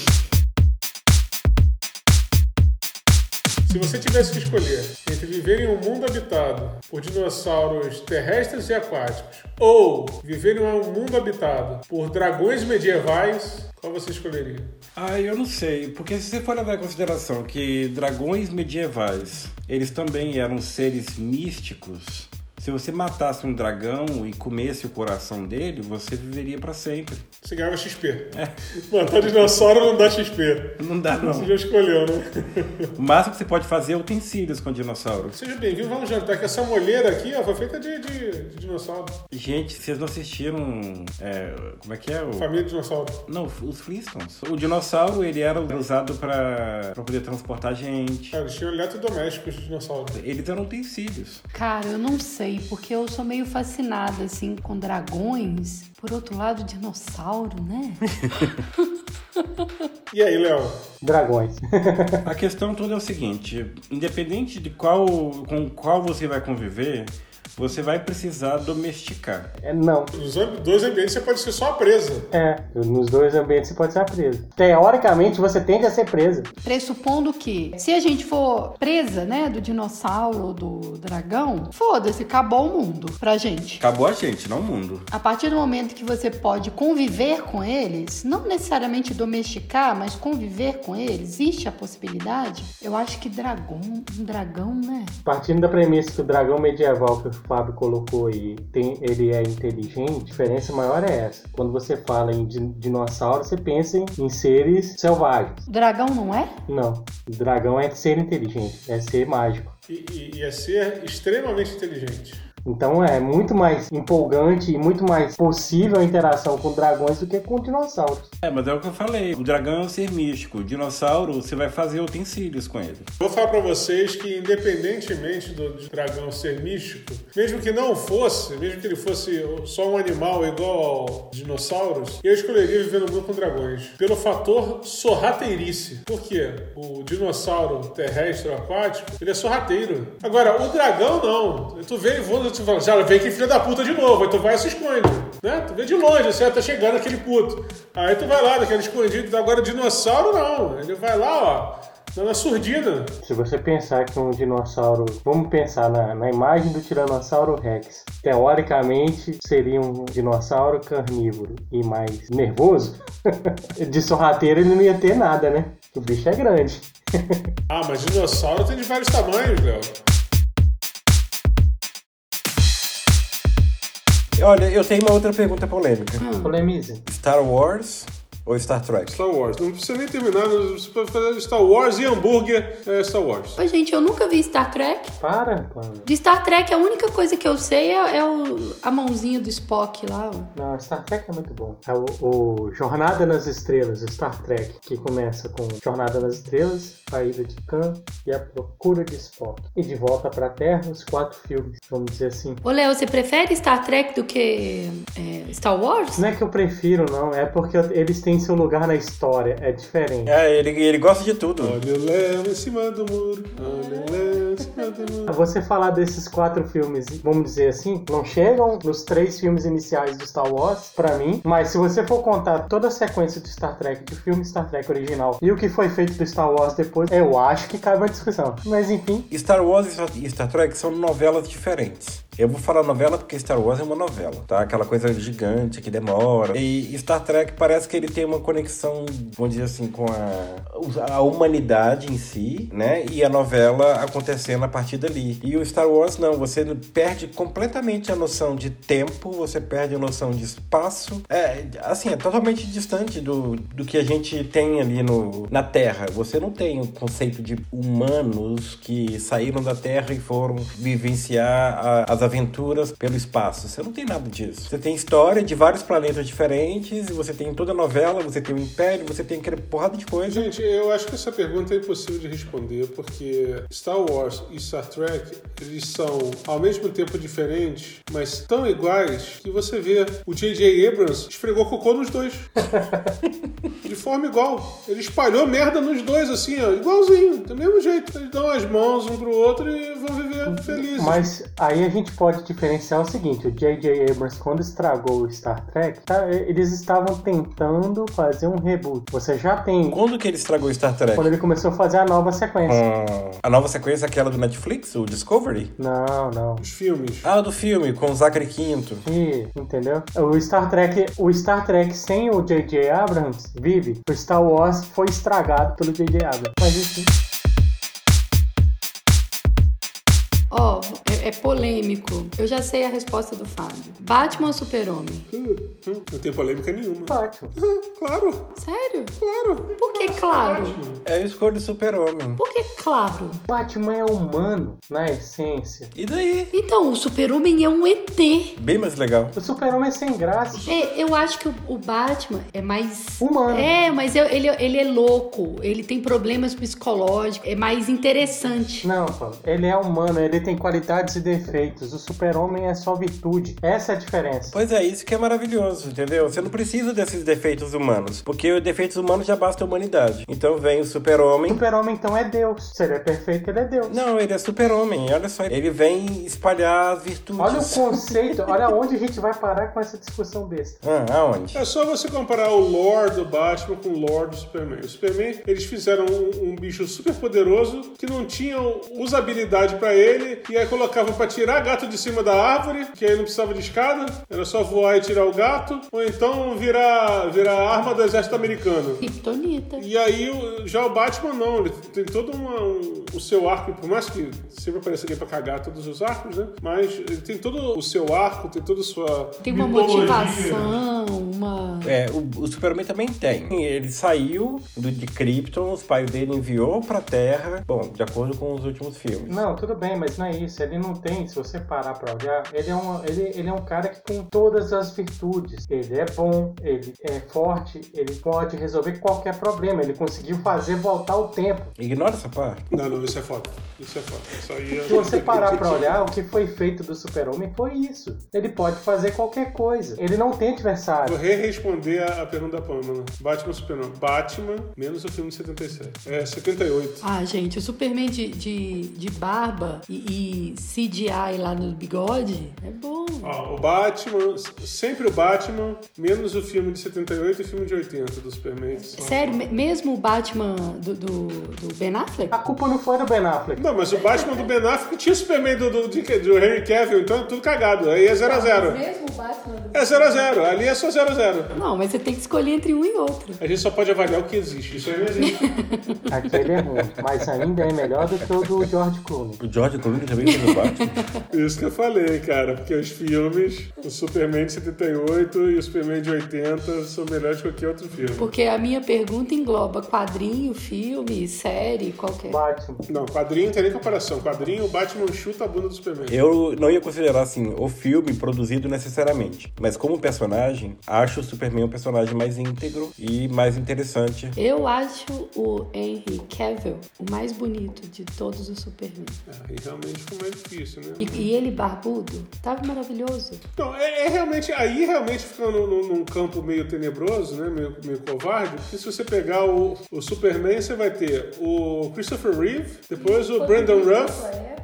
Se você tivesse que escolher entre viver em um mundo habitado por dinossauros terrestres e aquáticos ou viver em um mundo habitado por dragões medievais, qual você escolheria? Ah, eu não sei, porque se você for levar em consideração que dragões medievais, eles também eram seres místicos, se você matasse um dragão e comesse o coração dele, você viveria pra sempre. Você ganhava XP. Matar dinossauro não dá XP. Não dá Você não. já escolheu, né? O máximo que você pode fazer é utensílios com dinossauro. Seja bem-vindo, vamos jantar, que essa molheira aqui ó, foi feita de, de, de dinossauro. Gente, vocês não assistiram. é, como é que é? O... Família de dinossauro. Não, os Flintstones. O dinossauro, ele era usado pra, pra poder transportar gente. Cara, eles tinham eletrodomésticos de dinossauro. Eles eram utensílios. Cara, eu não sei, porque eu sou meio fascinada, assim, com dragões. Por outro lado, dinossauro, né? E aí, Léo? Dragões. A questão toda é o seguinte: independente de qual com qual você vai conviver, você vai precisar domesticar. É, não. Nos dois ambientes você pode ser só presa. É, nos dois ambientes você pode ser preso. Teoricamente, você tende a ser presa. Pressupondo que, se a gente for presa, né, do dinossauro ou do dragão, foda-se, acabou o mundo pra gente. Acabou a gente, não o mundo. A partir do momento que você pode conviver com eles, não necessariamente domesticar, mas conviver com eles, existe a possibilidade? Eu acho que dragão, um dragão, né? Partindo da premissa que o dragão medieval que o Fábio colocou aí, tem, ele é inteligente, a diferença maior é essa. Quando você fala em di- dinossauro, você pensa em, em seres selvagens. O dragão não é? Não, o dragão é ser inteligente, é ser mágico. E, e, e é ser extremamente inteligente. Então é muito mais empolgante e muito mais possível a interação com dragões do que com dinossauros. É, mas é o que eu falei. O dragão é um ser místico. O dinossauro, você vai fazer utensílios com ele. Vou falar pra vocês que, independentemente do dragão ser místico, mesmo que não fosse, mesmo que ele fosse só um animal igual aos dinossauros, eu escolheria viver no mundo com dragões. Pelo fator sorrateirice. Por quê? O dinossauro terrestre ou aquático, ele é sorrateiro. Agora, o dragão não. Tu vê e tu fala, já vem que filho da puta de novo. Aí tu vai e se esconde. Né? Tu vê de longe, assim, tá chegando aquele puto. Aí tu vai lá, daquele escondido. Agora, dinossauro não. Ele vai lá, ó. Tá na surdina. Se você pensar que um dinossauro. Vamos pensar na, na imagem do Tiranossauro Rex. Teoricamente seria um dinossauro carnívoro e mais nervoso. De sorrateiro ele não ia ter nada, né? O bicho é grande. Ah, mas dinossauro tem de vários tamanhos, Léo. Olha, eu tenho uma outra pergunta polêmica. Polemize. Star Wars ou Star Trek? Star Wars. Não precisa nem terminar, você pode fazer Star Wars e hambúrguer é Star Wars. Oi, gente, eu nunca vi Star Trek. Para, Pamela. De Star Trek, a única coisa que eu sei é, é o, a mãozinha do Spock lá. ó. Não, Star Trek é muito bom. É o, o Jornada nas Estrelas, Star Trek, que começa com Jornada nas Estrelas, a ida de Khan e a procura de Spock. E de volta pra Terra, os quatro filmes, vamos dizer assim. Ô, Léo, você prefere Star Trek do que é, Star Wars? Não é que eu prefiro, não, é porque eles têm seu lugar na história, é diferente. É, ele, ele gosta de tudo. Olha o Léo em cima do muro. Olha o Léo em cima do muro. Você falar desses quatro filmes, vamos dizer assim, não chegam nos três filmes iniciais do Star Wars, pra mim, mas se você for contar toda a sequência do Star Trek, do filme Star Trek original e o que foi feito do Star Wars depois, eu acho que cabe uma discussão. Mas enfim, Star Wars e Star Trek são novelas diferentes. Eu vou falar novela porque Star Wars é uma novela, tá? Aquela coisa gigante que demora. E Star Trek parece que ele tem uma conexão, vamos dizer assim, com a, a humanidade em si, né? E a novela acontecendo a partir dali. E o Star Wars não, você perde completamente a noção de tempo, você perde a noção de espaço. É, assim, é totalmente distante do, do que a gente tem ali no, na Terra. Você não tem o conceito de humanos que saíram da Terra e foram vivenciar a- as aventuras pelo espaço. Você não tem nada disso. Você tem história de vários planetas diferentes, e você tem toda a novela, você tem o Império, você tem aquela porrada de coisa. Gente, eu acho que essa pergunta é impossível de responder, porque Star Wars e Star Trek, eles são ao mesmo tempo diferentes, mas tão iguais que você vê o J.J. Abrams esfregou cocô nos dois. De forma igual. Ele espalhou merda nos dois, assim, ó, igualzinho, do mesmo jeito. Eles dão as mãos um pro outro e vão viver felizes. mas aí a gente pode diferenciar o seguinte: o J.J. Abrams, quando estragou o Star Trek, tá, eles estavam tentando fazer um reboot. Você já tem. Quando que ele estragou Star Trek? Quando ele começou a fazer a nova sequência. Ah, a nova sequência é aquela do Netflix, o Discovery? Não, não. Os filmes. Ah, do filme, com o Zachary Quinto. E, entendeu? O Star Trek, o Star Trek sem o J.J. Abrams vive. O Star Wars foi estragado pelo J.J. Abrams. Mas enfim. É, é polêmico. Eu já sei a resposta do Fábio. Batman ou Super-Homem? Hum, hum, não tem polêmica nenhuma. Ótimo. Hum, claro, Sério? claro. Por que claro? É a escolha do super-homem. Por que claro? Batman é humano, na essência. E daí? Então, o Super-Homem é um ET. Bem mais legal. O super-homem é sem graça. É, eu acho que o, o Batman é mais. Humano. É, mas eu- ele, ele é louco. Ele tem problemas psicológicos. É mais interessante. Não, Paulo. Ele é humano, ele tem qualidades e defeitos. O super-homem é só virtude. Essa é a diferença. Pois é, isso que é maravilhoso, entendeu? Você não precisa desses defeitos humanos, porque os defeitos humanos já basta a humanidade. Então vem o O super-homem. super-homem, então, é Deus. Se ele é perfeito, ele é Deus. Não, ele é super-homem, olha só. Ele vem espalhar as virtudes. Olha o conceito, olha onde a gente vai parar com essa discussão besta. Ah, aonde? É só você comparar o lore do Batman com o lore do Superman. O Superman, eles fizeram um, um bicho super poderoso que não tinha usabilidade pra ele e aí colocavam pra tirar gato de cima da árvore, que aí não precisava de escada, era só voar e tirar o gato, ou então virar, virar arma do exército americano. Kryptonita. E aí, já o Batman não, ele tem todo uma- um, o seu arco, por mais que sempre apareça alguém pra cagar todos os arcos, né? Mas ele tem todo o seu arco, tem toda a sua. Tem uma mitologia. motivação, uma. É, o, o Superman também tem. Ele saiu do, de Krypton, os pais dele enviou pra Terra, bom, de acordo com os últimos filmes. Não, tudo bem, mas não é isso. Ele não tem, se você parar pra olhar, ele é, um, ele, ele é um cara que tem todas as virtudes. Ele é bom, ele é forte, ele pode resolver qualquer problema. Ele conseguiu fazer voltar o tempo. Ignora essa parte. Não, não, isso é foda. Isso é foda. Isso aí é... Se você parar pra olhar, o que foi feito do super-homem foi isso. Ele pode fazer qualquer coisa. Ele não tem adversário. Vou re-responder a, a pergunta da Pamela. Batman Superman. Batman, menos o filme de 77. É, 78. Ah, gente, o Superman de, de, de barba e, e CGI lá no bigode é bom. Ó, o Batman, sempre o Batman, menos o filme de 78 e o filme de 80 do Superman. são- Sério, me- mesmo o Batman do, do, do Ben Affleck? A culpa não foi do Ben Affleck. Não, mas o Batman do Ben Affleck tinha o Superman do, do, do, do Henry Cavill, então é tudo cagado. Aí é 0x0. Mesmo o Batman do... É 0x0. Ali é só 0x0. 0x0. Não, mas você tem que escolher entre um e outro. A gente só pode avaliar o que existe. Isso aí não existe. Aquele é ruim, mas ainda é melhor do que o do George Clooney. O George Clooney também Batman. Isso que eu falei, cara. Porque os filmes, o Superman de 78 e o Superman de 80 são melhores que qualquer outro filme. Porque a minha pergunta engloba quadrinho, filme, série, qualquer. Batman. Não, quadrinho não tem nem comparação. Quadrinho, o Batman chuta a bunda do Superman. Eu não ia considerar, assim, o filme produzido necessariamente. Mas como personagem, acho o Superman um personagem mais íntegro e mais interessante. Eu acho o Henry Cavill o mais bonito de todos os Superman. É, e realmente mais difícil, né? E, e ele barbudo, tava maravilhoso. Não, é, é realmente. Aí realmente fica num, num- campo meio tenebroso, né? Meio, meio covarde. Porque se você pegar o, o Superman, você vai ter o Christopher Reeve, depois o Brandon Ruff,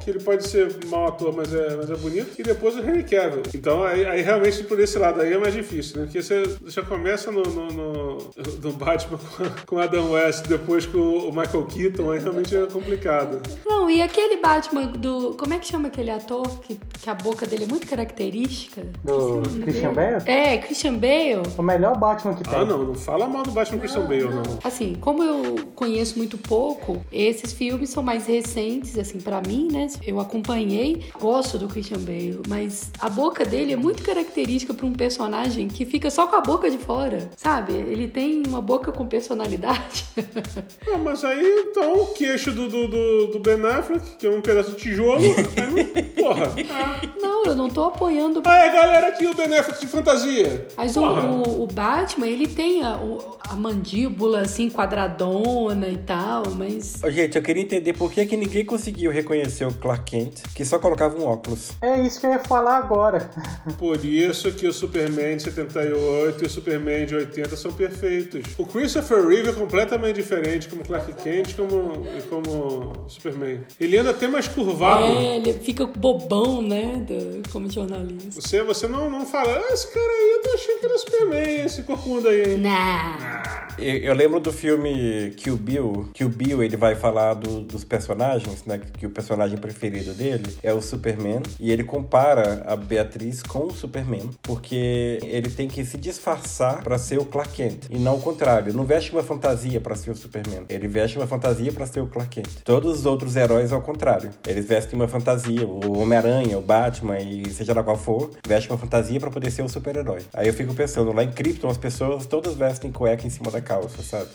que ele pode ser mau ator, mas é, mas é bonito, e depois o Henry Cavill. Então aí, aí realmente por esse lado aí é mais difícil, né? Porque você já começa no, no, no, no Batman com, com Adam West, depois com o Michael Keaton, aí realmente é complicado. Não, e aquele Batman do. Como é que chama aquele ator que, que a boca dele é muito característica? Do Christian. Bale? É, Christian Bale. O melhor Batman que tem. Ah, não, não fala mal do Batman Christian Bale, não. Assim, como eu conheço muito pouco, esses filmes são mais recentes, assim, pra mim, né? Eu acompanhei, gosto do Christian Bale, mas a boca dele é muito característica pra um personagem que fica só com a boca de fora, sabe? Ele tem uma boca com personalidade. Ah, mas aí, então, o queixo do, do, do, do Ben Affleck, que é um pedaço de tijolo, porra. Não, eu não tô apoiando. Aí, galera, aqui o Ben Affleck de fantasia. Mas o, o, o Batman, ele tem a, o- a mandíbula assim, quadradona e tal, mas. Gente, eu queria entender por que, que ninguém conseguiu reconhecer o Clark Kent, que só colocava um óculos. É isso que eu ia falar agora. Por isso que o Superman de 78 e o Superman de 80 são perfeitos. O Christopher Reeve é completamente diferente como Clark Kent como, e como Superman. Ele anda até mais curvado. É, ele fica bobão, né? do- como jornalista. Você, você não, não fala, ah, esse cara aí, eu tô achando que era Superman, esse corcunda aí. Nah. Eu, eu lembro do filme Kill Bill, que o Bill ele vai falar do- dos personagens, né? Que o personagem preferido dele é o Superman. E ele compara a Beatriz com o Superman, porque ele tem que se disfarçar pra ser o Clark Kent. E não o contrário. Ele não veste uma fantasia pra ser o Superman. Ele veste uma fantasia pra ser o Clark Kent. Todos os outros heróis ao contrário. Eles vestem uma fantasia. O Homem-Aranha, o Batman e seja lá qual for, veste uma fantasia pra poder ser o super-herói. Aí eu fico pensando, lá em Krypton as pessoas todas vestem cueca em cima da calça, sabe?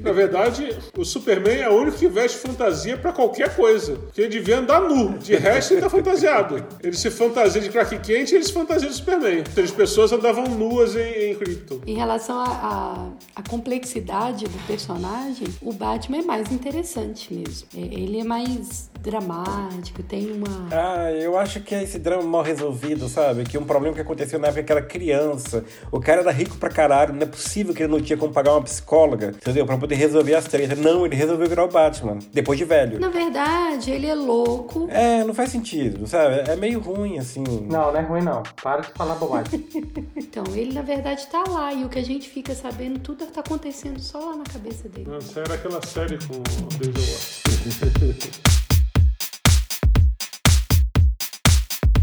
Na verdade, o Superman é o único que veste fantasia pra qualquer coisa. Porque ele devia andar nu. De resto, ele tá fantasiado. Ele se fantasia de Clark Kent e ele se fantasia de Superman. Seja, as pessoas andavam nuas em, em Krypton. Em relação à complexidade do personagem, o Batman é mais interessante mesmo. É, Ele é mais dramático, tem uma. Ah, eu acho que é esse drama mal resolvido, sabe? Que um problema que aconteceu na época que era criança. O cara era rico pra caralho, não é possível que ele não tinha como pagar uma psicóloga, entendeu? Pra poder resolver as tretas. Não, ele resolveu virar o Batman, depois de velho. Na verdade, ele é louco. É, não faz sentido, sabe? É meio ruim, assim. Não, não é ruim não. Para de falar bobagem. Então, ele na verdade tá lá e o que a gente fica sabendo, tudo tá acontecendo só lá na cabeça dele. Nossa, era aquela série com o David Washington.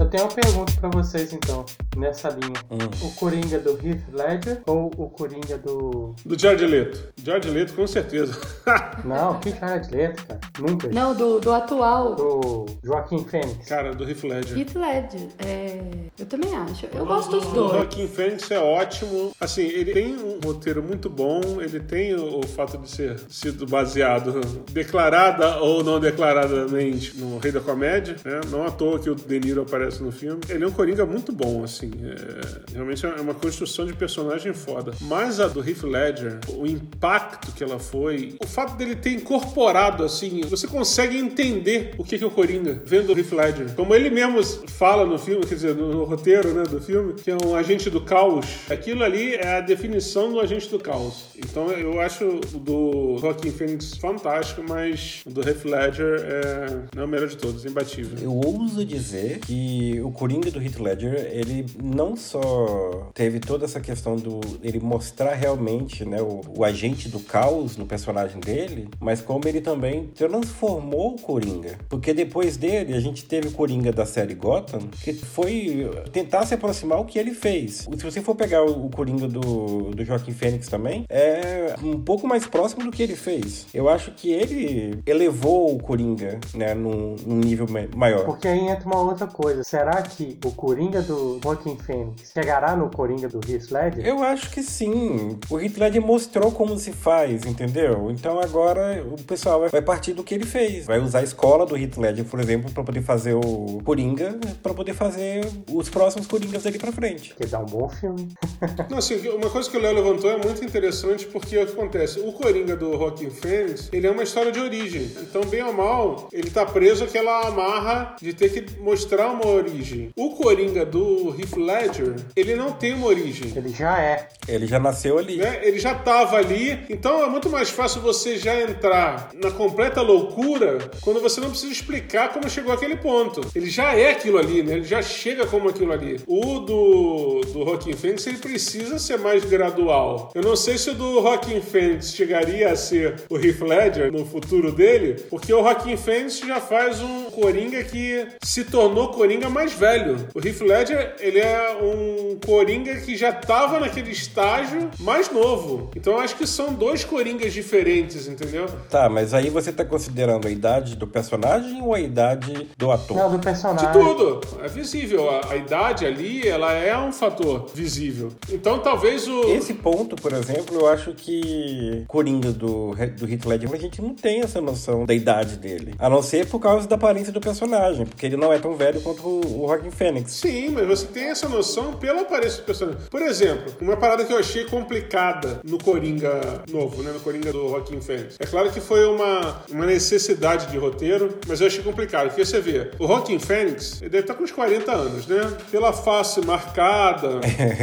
Eu tenho uma pergunta pra vocês então, nessa linha. Hum. O Coringa do Heath Ledger ou o Coringa do... Do George Leto. George Leto, com certeza. Não, que Jared Leto, cara. Nunca. Não, do, do atual. Do Joaquim Fênix. Cara, do Heath Ledger. Heath Ledger. É, eu também acho. Eu gosto dos O dois. Joaquim Fênix é ótimo. Assim, ele tem um roteiro muito bom. Ele tem o, o fato de ser sido baseado declarada ou não declaradamente no Rei da Comédia. Né? Não à toa que o De Niro aparece no filme. Ele é um coringa muito bom, assim. É, realmente é uma construção de personagem foda. Mas a do Heath Ledger, o impacto que ela foi, o fato dele ter incorporado, assim, você consegue entender o que é o Coringa vendo o Heath Ledger. Como ele mesmo fala no filme, quer dizer, no, no roteiro né, do filme, que é um agente do caos. Aquilo ali é a definição do agente do caos. Então eu acho o do Joaquin Phoenix fantástico, mas o do Heath Ledger é, é o melhor de todos, imbatível. Eu ouso dizer que o Coringa do Heath Ledger, ele não só teve toda essa questão do ele mostrar realmente, né, o, o agente do caos no personagem dele, mas como ele também transformou o Coringa. Porque depois dele, a gente teve o Coringa da série Gotham, que foi tentar se aproximar o que ele fez. Se você for pegar o Coringa do, do Joaquim Fênix também, é um pouco mais próximo do que ele fez. Eu acho que ele elevou o Coringa, né, num, num nível maior. Porque aí entra uma outra coisa. Será que o Coringa do Joaquim Fênix chegará no Coringa do Heath Ledger? Eu acho que sim. O Heath Ledger mostrou como se faz, entendeu? Então agora o pessoal vai partir do que ele fez. Vai usar a escola do Heath Ledger, por exemplo, para poder fazer o Coringa, para poder fazer os próximos Coringas dali para frente. Que dá um bom filme. Não, assim, uma coisa que o Léo levantou é muito interessante porque o que acontece? O Coringa do Joaquim Fênix, ele é uma história de origem. Então, bem ou mal, ele tá preso àquela amarra de ter que mostrar uma origem. O Coringa do Heath Ledger, ele não tem uma origem. Ele já é. Ele já nasceu ali. Né? Ele já tava ali. Então, é muito mais fácil você já entrar na completa loucura quando você não precisa explicar como chegou àquele ponto. Ele já é aquilo ali, né? Ele já chega como aquilo ali. O do, do Joaquim Fênix, ele precisa ser mais gradual. Eu não sei se o do Joaquim Fênix chegaria a ser o Heath Ledger no futuro dele, porque o Joaquim Phoenix já faz um Coringa que se tornou Coringa mais velho. O Heath Ledger, ele é um Coringa que já estava naquele estágio mais novo. Então eu acho que são dois Coringas diferentes, entendeu? Tá, mas aí você tá considerando a idade do personagem ou a idade do ator? Não, do personagem. De tudo. É visível. A, a idade ali, ela é um fator visível. Então talvez o... Esse ponto, por exemplo, eu acho que Coringa do, do Heath Ledger, a gente não tem essa noção da idade dele. A não ser por causa da aparência do personagem, porque ele não é tão velho quanto o, o Joaquin Phoenix. Sim, mas você tem essa noção pela aparência do personagem. Por exemplo, uma parada que eu achei complicada no Coringa novo, né? No Coringa do Joaquin Phoenix. É claro que foi uma, uma necessidade de roteiro, mas eu achei complicado. Porque você vê, o Joaquin Phoenix, ele deve estar com uns 40 anos, né? Pela face marcada.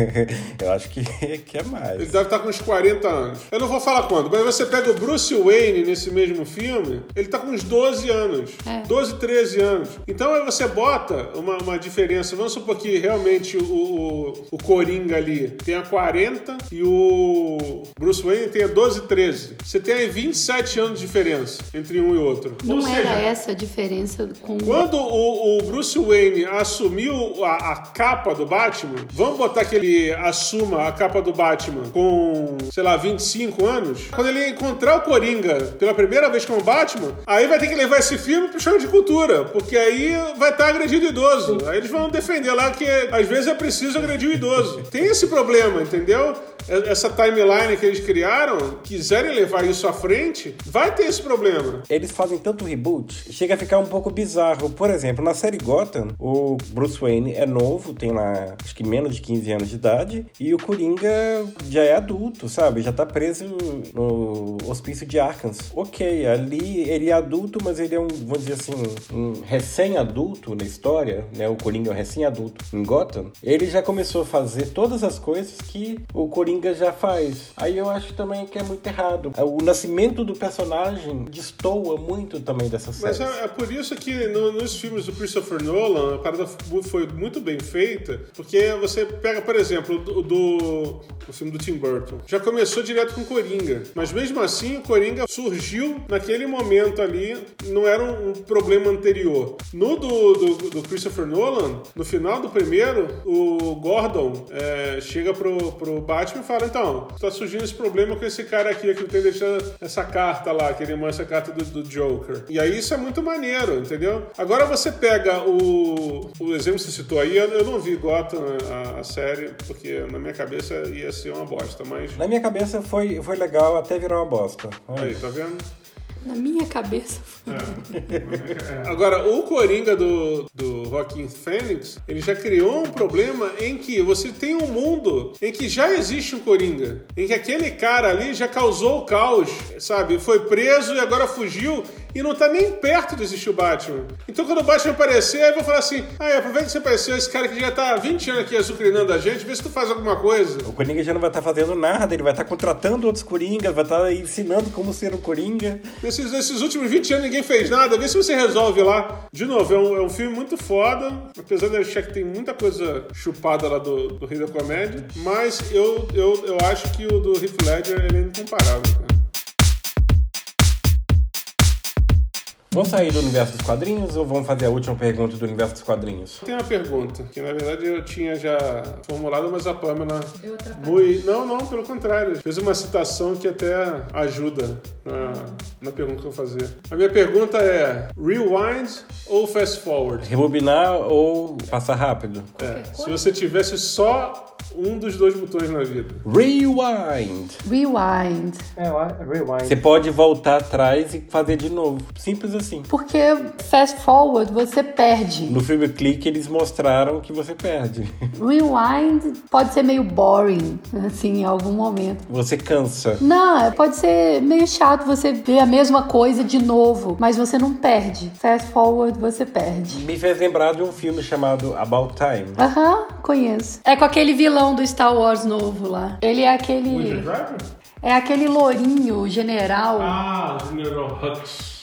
eu acho que, que é mais. Ele deve estar com uns 40 anos. Eu não vou falar quando, mas você pega o Bruce Wayne nesse mesmo filme, ele tá com uns 12 anos. É. 12, 13 anos. Então aí você bota uma, uma diferença. Vamos supor que realmente o, o, o Coringa ali tenha 40 e o Bruce Wayne tenha 12, 13. Você tem aí 27 anos de diferença entre um e outro. Não Ou era seja, essa a diferença com. Quando o, o Bruce Wayne assumiu a, a capa do Batman, vamos botar que ele assuma a capa do Batman com, sei lá, 25 anos. Quando ele encontrar o Coringa pela primeira vez como Batman, aí vai ter que levar esse filme pro choque de cultura, porque aí vai estar agredindo idoso. Aí eles vão defender lá que às vezes é preciso agredir o idoso. Tem esse problema, entendeu? Essa timeline que eles criaram, quiserem levar isso à frente, vai ter esse problema. Eles fazem tanto reboot, chega a ficar um pouco bizarro. Por exemplo, na série Gotham, o Bruce Wayne é novo, tem lá acho que menos de 15 anos de idade, e o Coringa já é adulto, sabe? Já tá preso no hospício de Arkham. Ok, ali ele é adulto, mas ele é um, vamos dizer assim, um recém-adulto na história, né? O Coringa é um recém-adulto em Gotham. Ele já começou a fazer todas as coisas que o Coringa Coringa já faz. Aí eu acho também que é muito errado. O nascimento do personagem destoa muito também dessa série. Mas é, é, por isso que no, nos filmes do Christopher Nolan, a parada foi muito bem feita, porque você pega, por exemplo, o do, o filme do Tim Burton. Já começou direto com Coringa, mas mesmo assim o Coringa surgiu naquele momento ali, não era um, um problema anterior. No do, do, do, Christopher Nolan, no final do primeiro, o Gordon é, chega pro, pro Batman fala, então, tá surgindo esse problema com esse cara aqui, que tem deixando essa carta lá, que ele mostra a carta do, do, Joker. E aí isso é muito maneiro, entendeu? Agora você pega o, o exemplo que você citou aí, eu, eu não vi Gotham, a, a, série, porque na minha cabeça ia ser uma bosta, mas... Na minha cabeça foi, foi legal até virar uma bosta. Aí, tá vendo? Na minha cabeça. É. Agora, o Coringa do, do Joaquim Fênix, ele já criou um problema em que você tem um mundo em que já existe um Coringa. Em que aquele cara ali já causou o caos, sabe? Foi preso e agora fugiu e não tá nem perto de existir o Batman. Então quando o Batman aparecer, eu vou falar assim: ah, aproveita que você apareceu, esse cara que já tá há 20 anos aqui azucrinando a gente, vê se tu faz alguma coisa. O Coringa já não vai estar tá fazendo nada, ele vai estar tá contratando outros Coringas, vai estar tá ensinando como ser um Coringa. Nesses, nesses últimos 20 anos ninguém fez nada, vê se você resolve lá. De novo, é um, é um filme muito foda, apesar de eu achar que tem muita coisa chupada lá do, do Rei da Comédia, mas eu, eu, eu acho que o do Heath Ledger ele é incomparável, cara. Vamos sair do universo dos quadrinhos ou vamos fazer a última pergunta do universo dos quadrinhos? Tem uma pergunta, que na verdade eu tinha já formulado, mas a Pamela. Muito... Não, não, pelo contrário. Fez uma citação que até ajuda na, na pergunta que eu vou fazer. A minha pergunta é: rewind ou fast forward? Rebobinar ou passar rápido? É, se você tivesse só um dos dois botões na vida. Rewind. Rewind. É, rewind. Você pode voltar atrás e fazer de novo. Simples assim. Porque fast forward você perde. No filme Clique eles mostraram que você perde. Rewind pode ser meio boring, assim, em algum momento. Você cansa. Não, pode ser meio chato você ver a mesma coisa de novo, mas você não perde. Fast forward você perde. Me fez lembrar de um filme chamado About Time. Aham, conheço. É com aquele vilão do Star Wars novo lá. Ele é aquele. É aquele lourinho general. Ah, General Hux.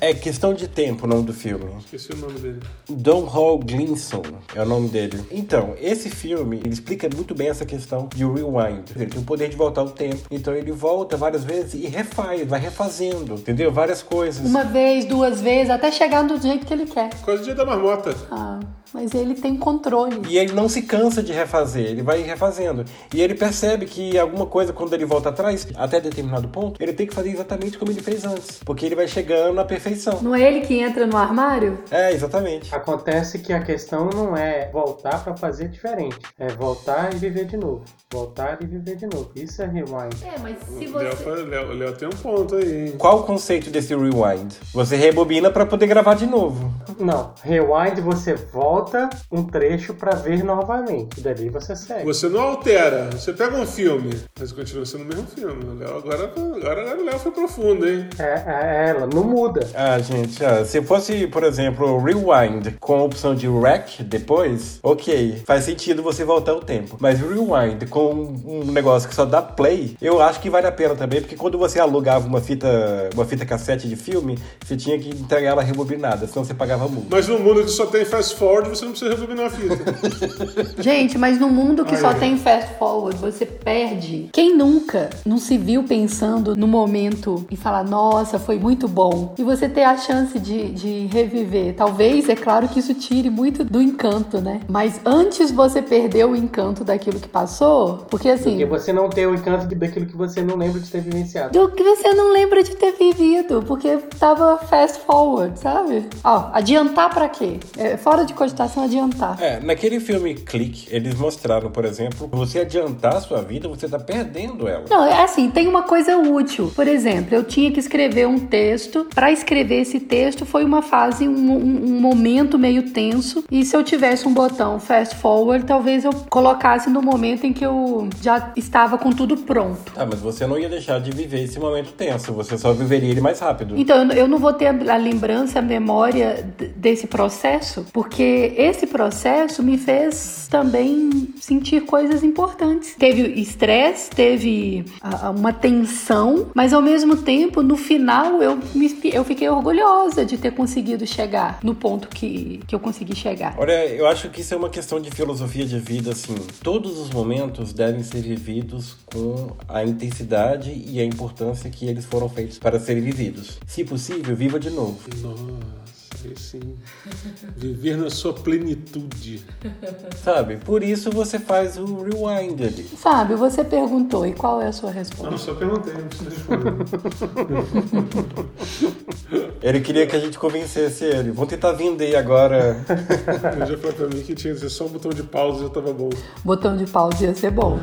É. é questão de tempo o nome do filme. Esqueci o nome dele. Don Hall Glinson é o nome dele. Então, esse filme, ele explica muito bem essa questão de rewind. Ele tem o poder de voltar o tempo. Então ele volta várias vezes e refaz, vai refazendo, entendeu? Várias coisas. Uma vez, duas vezes, até chegar do jeito que ele quer. Coisa do dia da marmota. Ah. Mas ele tem controle. E ele não se cansa de refazer, ele vai refazendo. E ele percebe que alguma coisa, quando ele volta atrás, até determinado ponto, ele tem que fazer exatamente como ele fez antes. Porque ele vai chegando à perfeição. Não é ele que entra no armário? É, exatamente. Acontece que a questão não é voltar para fazer diferente, é voltar e viver de novo. Voltar e viver de novo. Isso é rewind. É, mas se você. Léo, Léo tem um ponto aí. Qual o conceito desse rewind? Você rebobina para poder gravar de novo. Não, rewind você volta volta um trecho para ver novamente. E dali você segue. Você não altera. Você pega um filme, mas continua sendo o mesmo filme. O Léo agora, agora o Léo foi profundo, hein? É, é, ela não muda. Ah, gente, ah, se fosse, por exemplo, Rewind com a opção de Rec depois, ok, faz sentido você voltar o tempo. Mas Rewind com um negócio que só dá play, eu acho que vale a pena também, porque quando você alugava uma fita, uma fita cassete de filme, você tinha que entregar ela rebobinada, senão você pagava multa. Mas no mundo que só tem fast forward, você não precisa rebobinar a fita. Gente, mas no mundo que Ai, só tem fast forward, você perde. Quem nunca não se viu pensando no momento e falar, nossa, foi muito bom. E você ter a chance de, de reviver. Talvez, é claro que isso tire muito do encanto, né? Mas antes você perder o encanto daquilo que passou, porque assim. Porque você não tem o encanto daquilo que você não lembra de ter vivenciado. Do que você não lembra de ter vivido, porque tava fast forward, sabe? Ó, adiantar para quê? É, fora de cogitar cogitação adiantar. É, naquele filme Clique, eles mostraram, por exemplo, você adiantar a sua vida, você tá perdendo ela. Não, é assim, tem uma coisa útil. Por exemplo, eu tinha que escrever um texto. Para escrever esse texto foi uma fase, um, um, momento meio tenso. E se eu tivesse um botão fast forward, talvez eu colocasse no momento em que eu já estava com tudo pronto. Ah, mas você não ia deixar de viver esse momento tenso, você só viveria ele mais rápido. Então, eu não vou ter a lembrança, a memória desse processo, porque esse processo me fez também sentir coisas importantes. Teve estresse, teve uh, uma tensão, mas ao mesmo tempo, no final, eu, me, eu fiquei orgulhosa de ter conseguido chegar no ponto que, que eu consegui chegar. Olha, eu acho que isso é uma questão de filosofia de vida, assim. Todos os momentos devem ser vividos com a intensidade e a importância que eles foram feitos para serem vividos. Se possível, viva de novo. Nossa. Viver na sua plenitude. Sabe? Por isso você faz o rewind ali. Fábio, você perguntou e qual é a sua resposta? Não, só perguntei, não precisa responder. ele queria que a gente convencesse ele. Vamos tentar vender agora. Ele já falou pra mim que tinha que ser só um botão de pausa e já tava bom. Botão de pausa ia ser bom.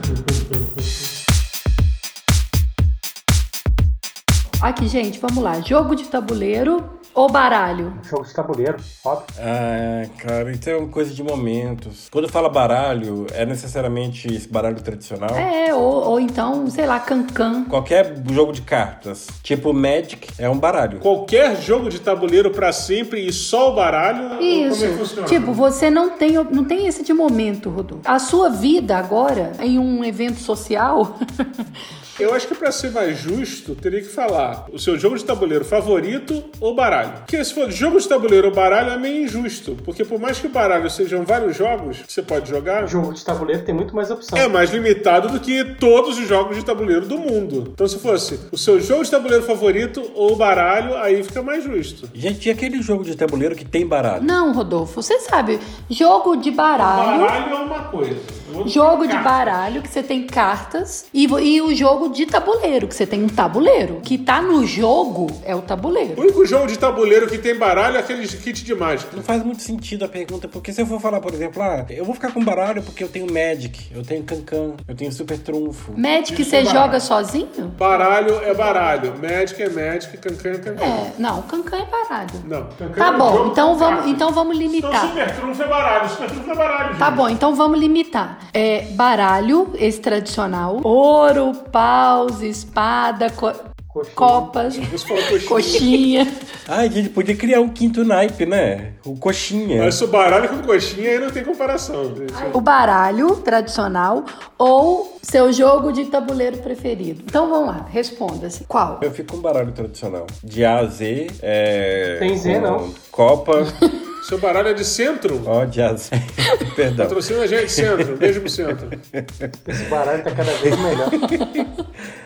Aqui, gente, vamos lá. Jogo de tabuleiro ou baralho? Jogo de tabuleiro, óbvio. Ah, cara, isso é uma coisa de momentos. Quando fala baralho, é necessariamente esse baralho tradicional? É, ou, ou então, sei lá, cancan. Qualquer jogo de cartas, tipo Magic, é um baralho. Qualquer jogo de tabuleiro pra sempre e só o baralho? Isso. Como é que funciona? Tipo, você não tem, não tem esse de momento, Rodolfo. A sua vida agora, em um evento social, Eu acho que pra ser mais justo, teria que falar o seu jogo de tabuleiro favorito ou baralho. Porque se for jogo de tabuleiro ou baralho é meio injusto. Porque por mais que o baralho sejam vários jogos que você pode jogar, Jogo de tabuleiro tem muito mais opção. é mais limitado do que todos os jogos de tabuleiro do mundo. Então se fosse o seu jogo de tabuleiro favorito ou baralho, aí fica mais justo. Gente, e aquele jogo de tabuleiro que tem baralho? não, Rodolfo, você sabe, jogo de baralho. Baralho é uma coisa. Jogo de baralho, que você tem cartas, e, e o jogo de tabuleiro, que você tem um tabuleiro. Que tá no jogo é o O tabuleiro. único jogo de tabuleiro que tem baralho é aquele kit de mágica. Não faz muito sentido a pergunta, porque se eu for falar, por exemplo, ah, eu vou ficar com baralho porque eu tenho Magic, eu tenho Cancan, eu tenho Super Trunfo. Magic Isso você é joga sozinho? Baralho é baralho. Magic é Magic. Cancan é Cancan. É, não, cancan é baralho. Não. Cancan Tá é bom, jogo então vamos, cartas. então vamos Então limitar. Super Trunfo é baralho. Super Trunfo é baralho. Tá gente. bom, então vamos limitar. É, baralho, esse tradicional. Ouro, paus, espada, co- Coxinha. copas, coxinha. coxinha. Ai, gente, podia criar um quinto naipe, né? O coxinha. Mas se o baralho com coxinha aí não tem comparação. O baralho tradicional ou seu jogo de tabuleiro preferido. Então vamos lá, responda-se. Qual? Eu fico com baralho tradicional. De A a Z, é... Tem Z, com não. Copa, Seu baralho é de centro? ó, a Z. Perdão. Patrocina a gente, centro. Beijo pro centro. Esse baralho tá cada vez melhor.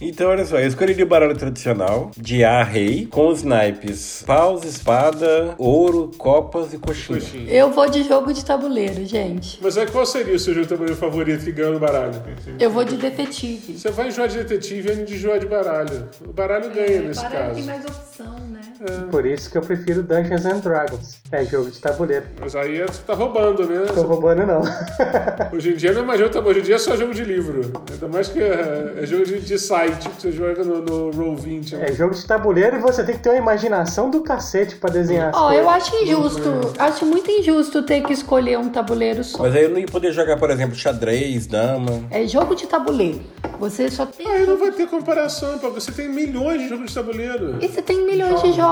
Então, olha só, eu escolheria o baralho tradicional, de A Rei, com os naipes paus, espada, ouro, copas e coxinha. Coxinha. Eu vou de jogo de tabuleiro, gente. Mas aí qual seria o seu jogo de tabuleiro favorito que ganha no baralho? Eu vou de detetive. Você vai enjoar de detetive e de enjoar de baralho. O baralho ganha nesse caso. mais opção, né? Por isso que eu prefiro Dungeons and Dragons. É jogo de tabuleiro. Mas aí é- você tá roubando, né? Tô roubando, não. Hoje em dia não é mais jogo, de tabuleiro, hoje em dia é só jogo de livro. Ainda mais que é, é jogo de, de site, que você joga no, no Roll20. É jogo de tabuleiro e você tem que ter uma imaginação do cacete pra desenhar Ó, coisas. eu acho injusto. Acho muito injusto ter que escolher um tabuleiro só. Mas aí eu não ia poder jogar, por exemplo, xadrez, dama. É jogo de tabuleiro. Você só tem. Aí não vai ter comparação, porque você tem milhões de jogos de tabuleiro. E você tem milhões de jogos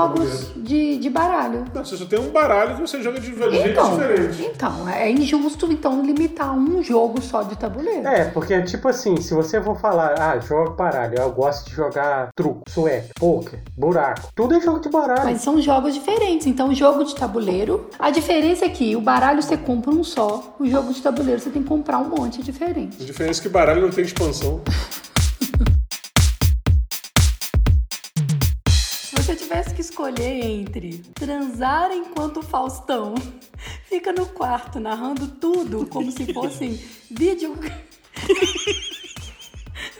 de, de baralho. Não, você só tem um baralho que você joga de jeitos Então, diferentes. então, é injusto então limitar um jogo só de tabuleiro. É, porque tipo assim, se você for falar, ah, jogo baralho, eu gosto de jogar truco, sueco, poker, buraco, tudo é jogo de baralho. Mas são jogos diferentes. Então, jogo de tabuleiro, a diferença é que o baralho você compra um só, o jogo de tabuleiro você tem que comprar um monte diferente. A diferença é que baralho não tem expansão. escolher entre transar enquanto o Faustão fica no quarto narrando tudo como se fossem vídeo.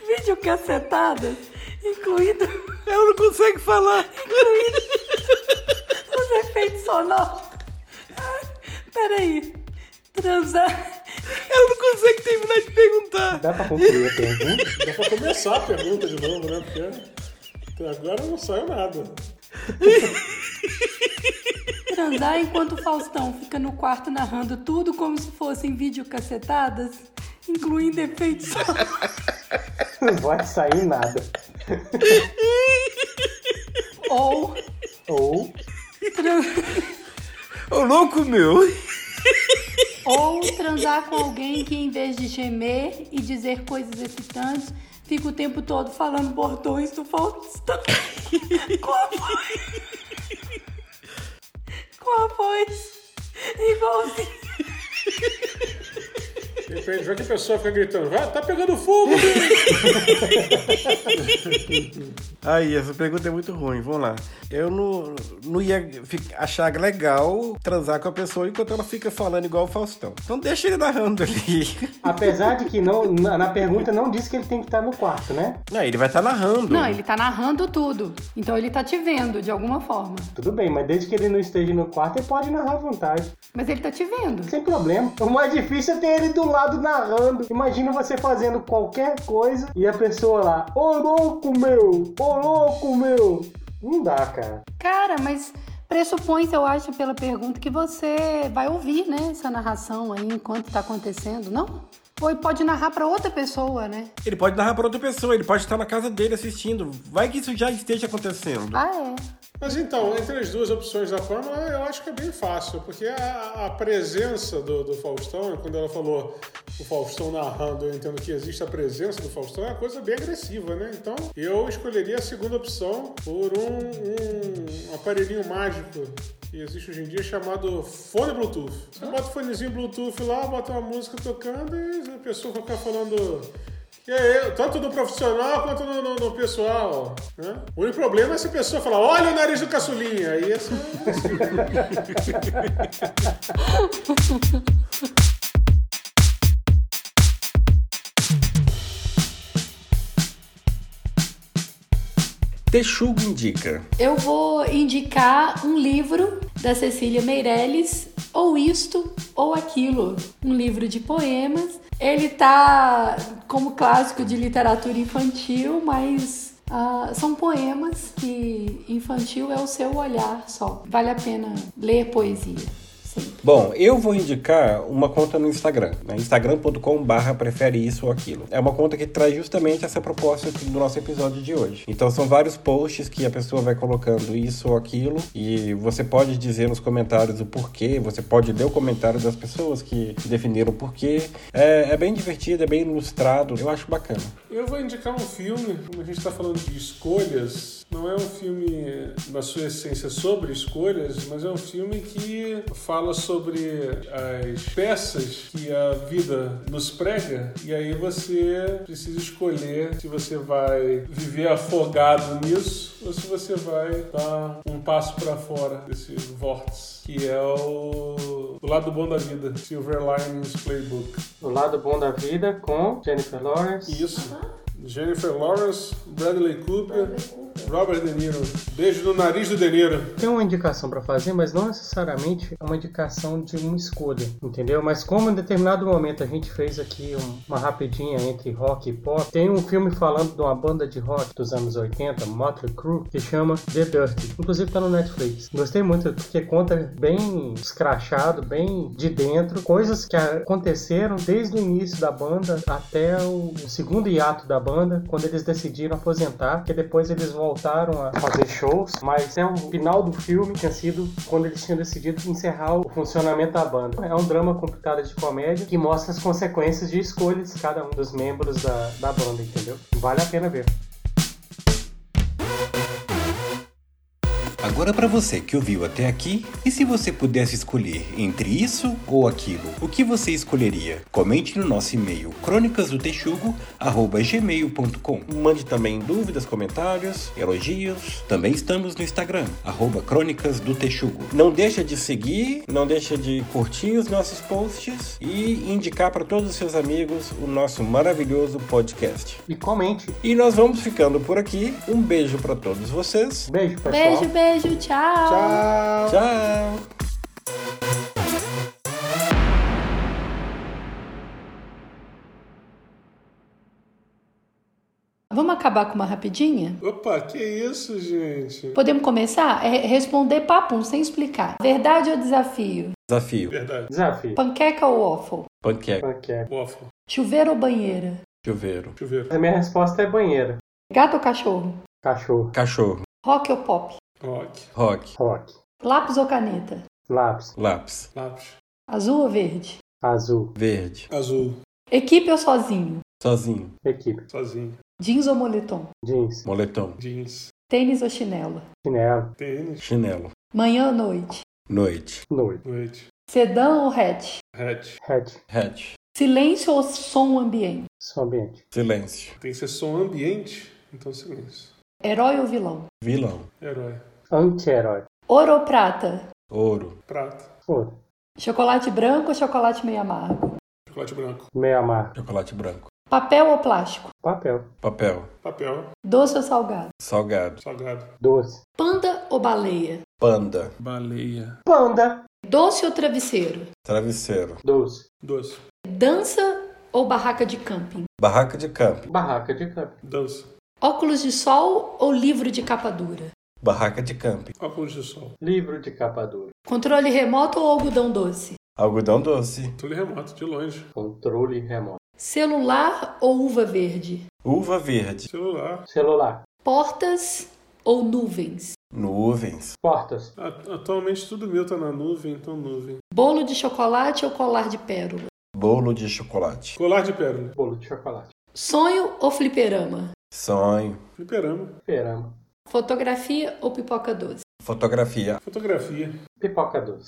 vídeo cacetadas, incluindo Ela não consegue falar. os efeitos sonoros. Peraí. Transar. Ela não consegue terminar de perguntar. Dá pra concluir a pergunta? Dá pra começar a pergunta de novo, né? Porque até agora não saiu nada. Transar enquanto o Faustão fica no quarto narrando tudo como se fossem videocacetadas, incluindo efeitos. Não vai sair nada. Ou Ou tran- Ô, louco, meu. Ou transar com alguém que, em vez de gemer e dizer coisas excitantes, fica o tempo todo falando bordões do Faustão. com a voz. com a voz igualzinho. De repente, vai que a pessoa fica gritando, vai, tá pegando fogo! Aí, essa pergunta é muito ruim. Vamos lá. Eu não, não ia achar legal transar com a pessoa enquanto ela fica falando igual o Faustão. Então deixa ele narrando ali. apesar de que não, na, na pergunta não diz que ele tem que estar no quarto, né? Não, ele vai estar narrando. Não, ele tá narrando tudo. Então ele tá te vendo, de alguma forma. Tudo bem, mas desde que ele não esteja no quarto, ele pode narrar à vontade. Mas ele tá te vendo. Sem problema. O mais difícil é ter ele do lado narrando. Imagina você fazendo qualquer coisa e a pessoa lá, ô louco meu, ô louco meu. Não dá, cara. Cara, mas pressupõe, eu acho, pela pergunta, que você vai ouvir, né, essa narração aí enquanto tá acontecendo, não? Ou ele pode narrar para outra pessoa, né? Ele pode narrar para outra pessoa, ele pode estar na casa dele assistindo. Vai que isso já esteja acontecendo. Ah, é. Mas então, entre as duas opções da fama, eu acho que é bem fácil, porque a, a presença do, do, Faustão, quando ela falou o Faustão narrando, eu entendo que existe a presença do Faustão, é uma coisa bem agressiva, né? Então, eu escolheria a segunda opção por um, um aparelhinho mágico que existe hoje em dia chamado fone Bluetooth. Você bota o fonezinho Bluetooth lá, bota uma música tocando e a pessoa fica falando e aí, tanto no profissional quanto no, no, no pessoal. Né? O único problema é se a pessoa falar, olha o nariz do caçulinha. Aí esse é Texugo indica. Eu vou indicar um livro da Cecília Meirelles, ou isto ou aquilo, um livro de poemas ele tá como clássico de literatura infantil, mas uh, são poemas que infantil é o seu olhar só. Vale a pena ler poesia. Bom, eu vou indicar uma conta no Instagram, né? instagram.com/barra prefere isso ou aquilo. É uma conta que traz justamente essa proposta do nosso episódio de hoje. Então são vários posts que a pessoa vai colocando isso ou aquilo e você pode dizer nos comentários o porquê, você pode ler o comentário das pessoas que definiram o porquê. É, é bem divertido, é bem ilustrado, eu acho bacana. Eu vou indicar um filme, como a gente está falando de escolhas, não é um filme na sua essência sobre escolhas, mas é um filme que fala sobre as peças que a vida nos prega e aí você precisa escolher se você vai viver afogado nisso ou se você vai dar um passo para fora desse vórtice que é o, o lado bom da vida, Silver Linings Playbook. O lado bom da vida com Jennifer Lawrence. Isso. Jennifer Lawrence, Bradley Cooper. Bradley Cooper. Robert De Niro. Beijo no nariz do De Niro. Tem uma indicação para fazer, mas não necessariamente é uma indicação de uma escolha, entendeu? Mas como em determinado momento a gente fez aqui uma rapidinha entre rock e pop, tem um filme falando de uma banda de rock dos anos 80, Motley Crue, que chama The Dirty. Inclusive tá no Netflix. Gostei muito porque conta bem escrachado, bem de dentro, coisas que aconteceram desde o início da banda até o segundo hiato da banda, quando eles decidiram aposentar, que depois eles voltaram voltaram a fazer shows, mas é o final do filme tinha sido quando eles tinham decidido encerrar o funcionamento da banda. É um drama complicado de comédia que mostra as consequências de escolhas de cada um dos membros da, da banda, entendeu? Vale a pena ver. Agora para você que ouviu até aqui, e se você pudesse escolher entre isso ou aquilo, o que você escolheria? Comente no nosso e-mail crônicasdotexugo@gmail.com. Mande também dúvidas, comentários, elogios. Também estamos no Instagram Crônicas do Texugo. Não deixa de seguir, não deixa de curtir os nossos posts e indicar para todos os seus amigos o nosso maravilhoso podcast. E comente. E nós vamos ficando por aqui. Um beijo para todos vocês. Beijo, pessoal. Beijo, beijo. Beijo, tchau. Tchau. Tchau. Vamos acabar com uma rapidinha? Opa, que isso, gente? Podemos começar? É responder papum, sem explicar. Verdade ou desafio? Desafio. Verdade. Desafio. Panqueca ou waffle? Panqueca. Panqueca. Waffle. Chuveiro ou banheira? Chuveiro. Chuveiro. A minha resposta é banheira. Gato ou cachorro? Cachorro. Cachorro. Rock ou pop? Rock. Rock. Rock. Lápis ou caneta? Lápis. Lápis. Lápis. Azul ou verde? Azul. Verde. Azul. Equipe ou sozinho? Sozinho. Equipe. Sozinho. Jeans ou moletom? Jeans. Moletom. Jeans. Tênis ou chinelo? Chinelo. Tênis. Chinelo. Manhã ou noite? Noite. Noite. Noite. Sedã ou hatch? Hatch. Hatch. Hatch. Silêncio ou som ambiente? Som ambiente. Silêncio. Tem que ser som ambiente, então silêncio. Herói ou vilão? Vilão. Herói. Anti-herói. Ouro ou prata? Ouro. Prata. Ouro. Chocolate branco ou chocolate meio amargo? Chocolate branco. Meio amargo. Chocolate branco. Papel ou plástico? Papel. Papel. Papel. Doce ou salgado? Salgado. Salgado. Doce. Panda ou baleia? Panda. Baleia. Panda. Doce ou travesseiro? Travesseiro. Doce. Doce. Dança ou barraca de camping? Barraca de campo. Barraca de campo. Dança. Óculos de sol ou livro de capa dura? Barraca de camping. Óculos de sol. Livro de capa dura. Controle remoto ou algodão doce? Algodão doce. Controle remoto, de longe. Controle remoto. Celular ou uva verde? Uva verde. Celular. Celular. Portas ou nuvens? Nuvens. Portas. A- Atualmente tudo meu tá na nuvem, então nuvem. Bolo de chocolate ou colar de pérola? Bolo de chocolate. Colar de pérola. Bolo de chocolate. Sonho ou fliperama? Sonho. Fliperama. Perama. Fotografia ou pipoca doce? Fotografia. Fotografia. Pipoca doce.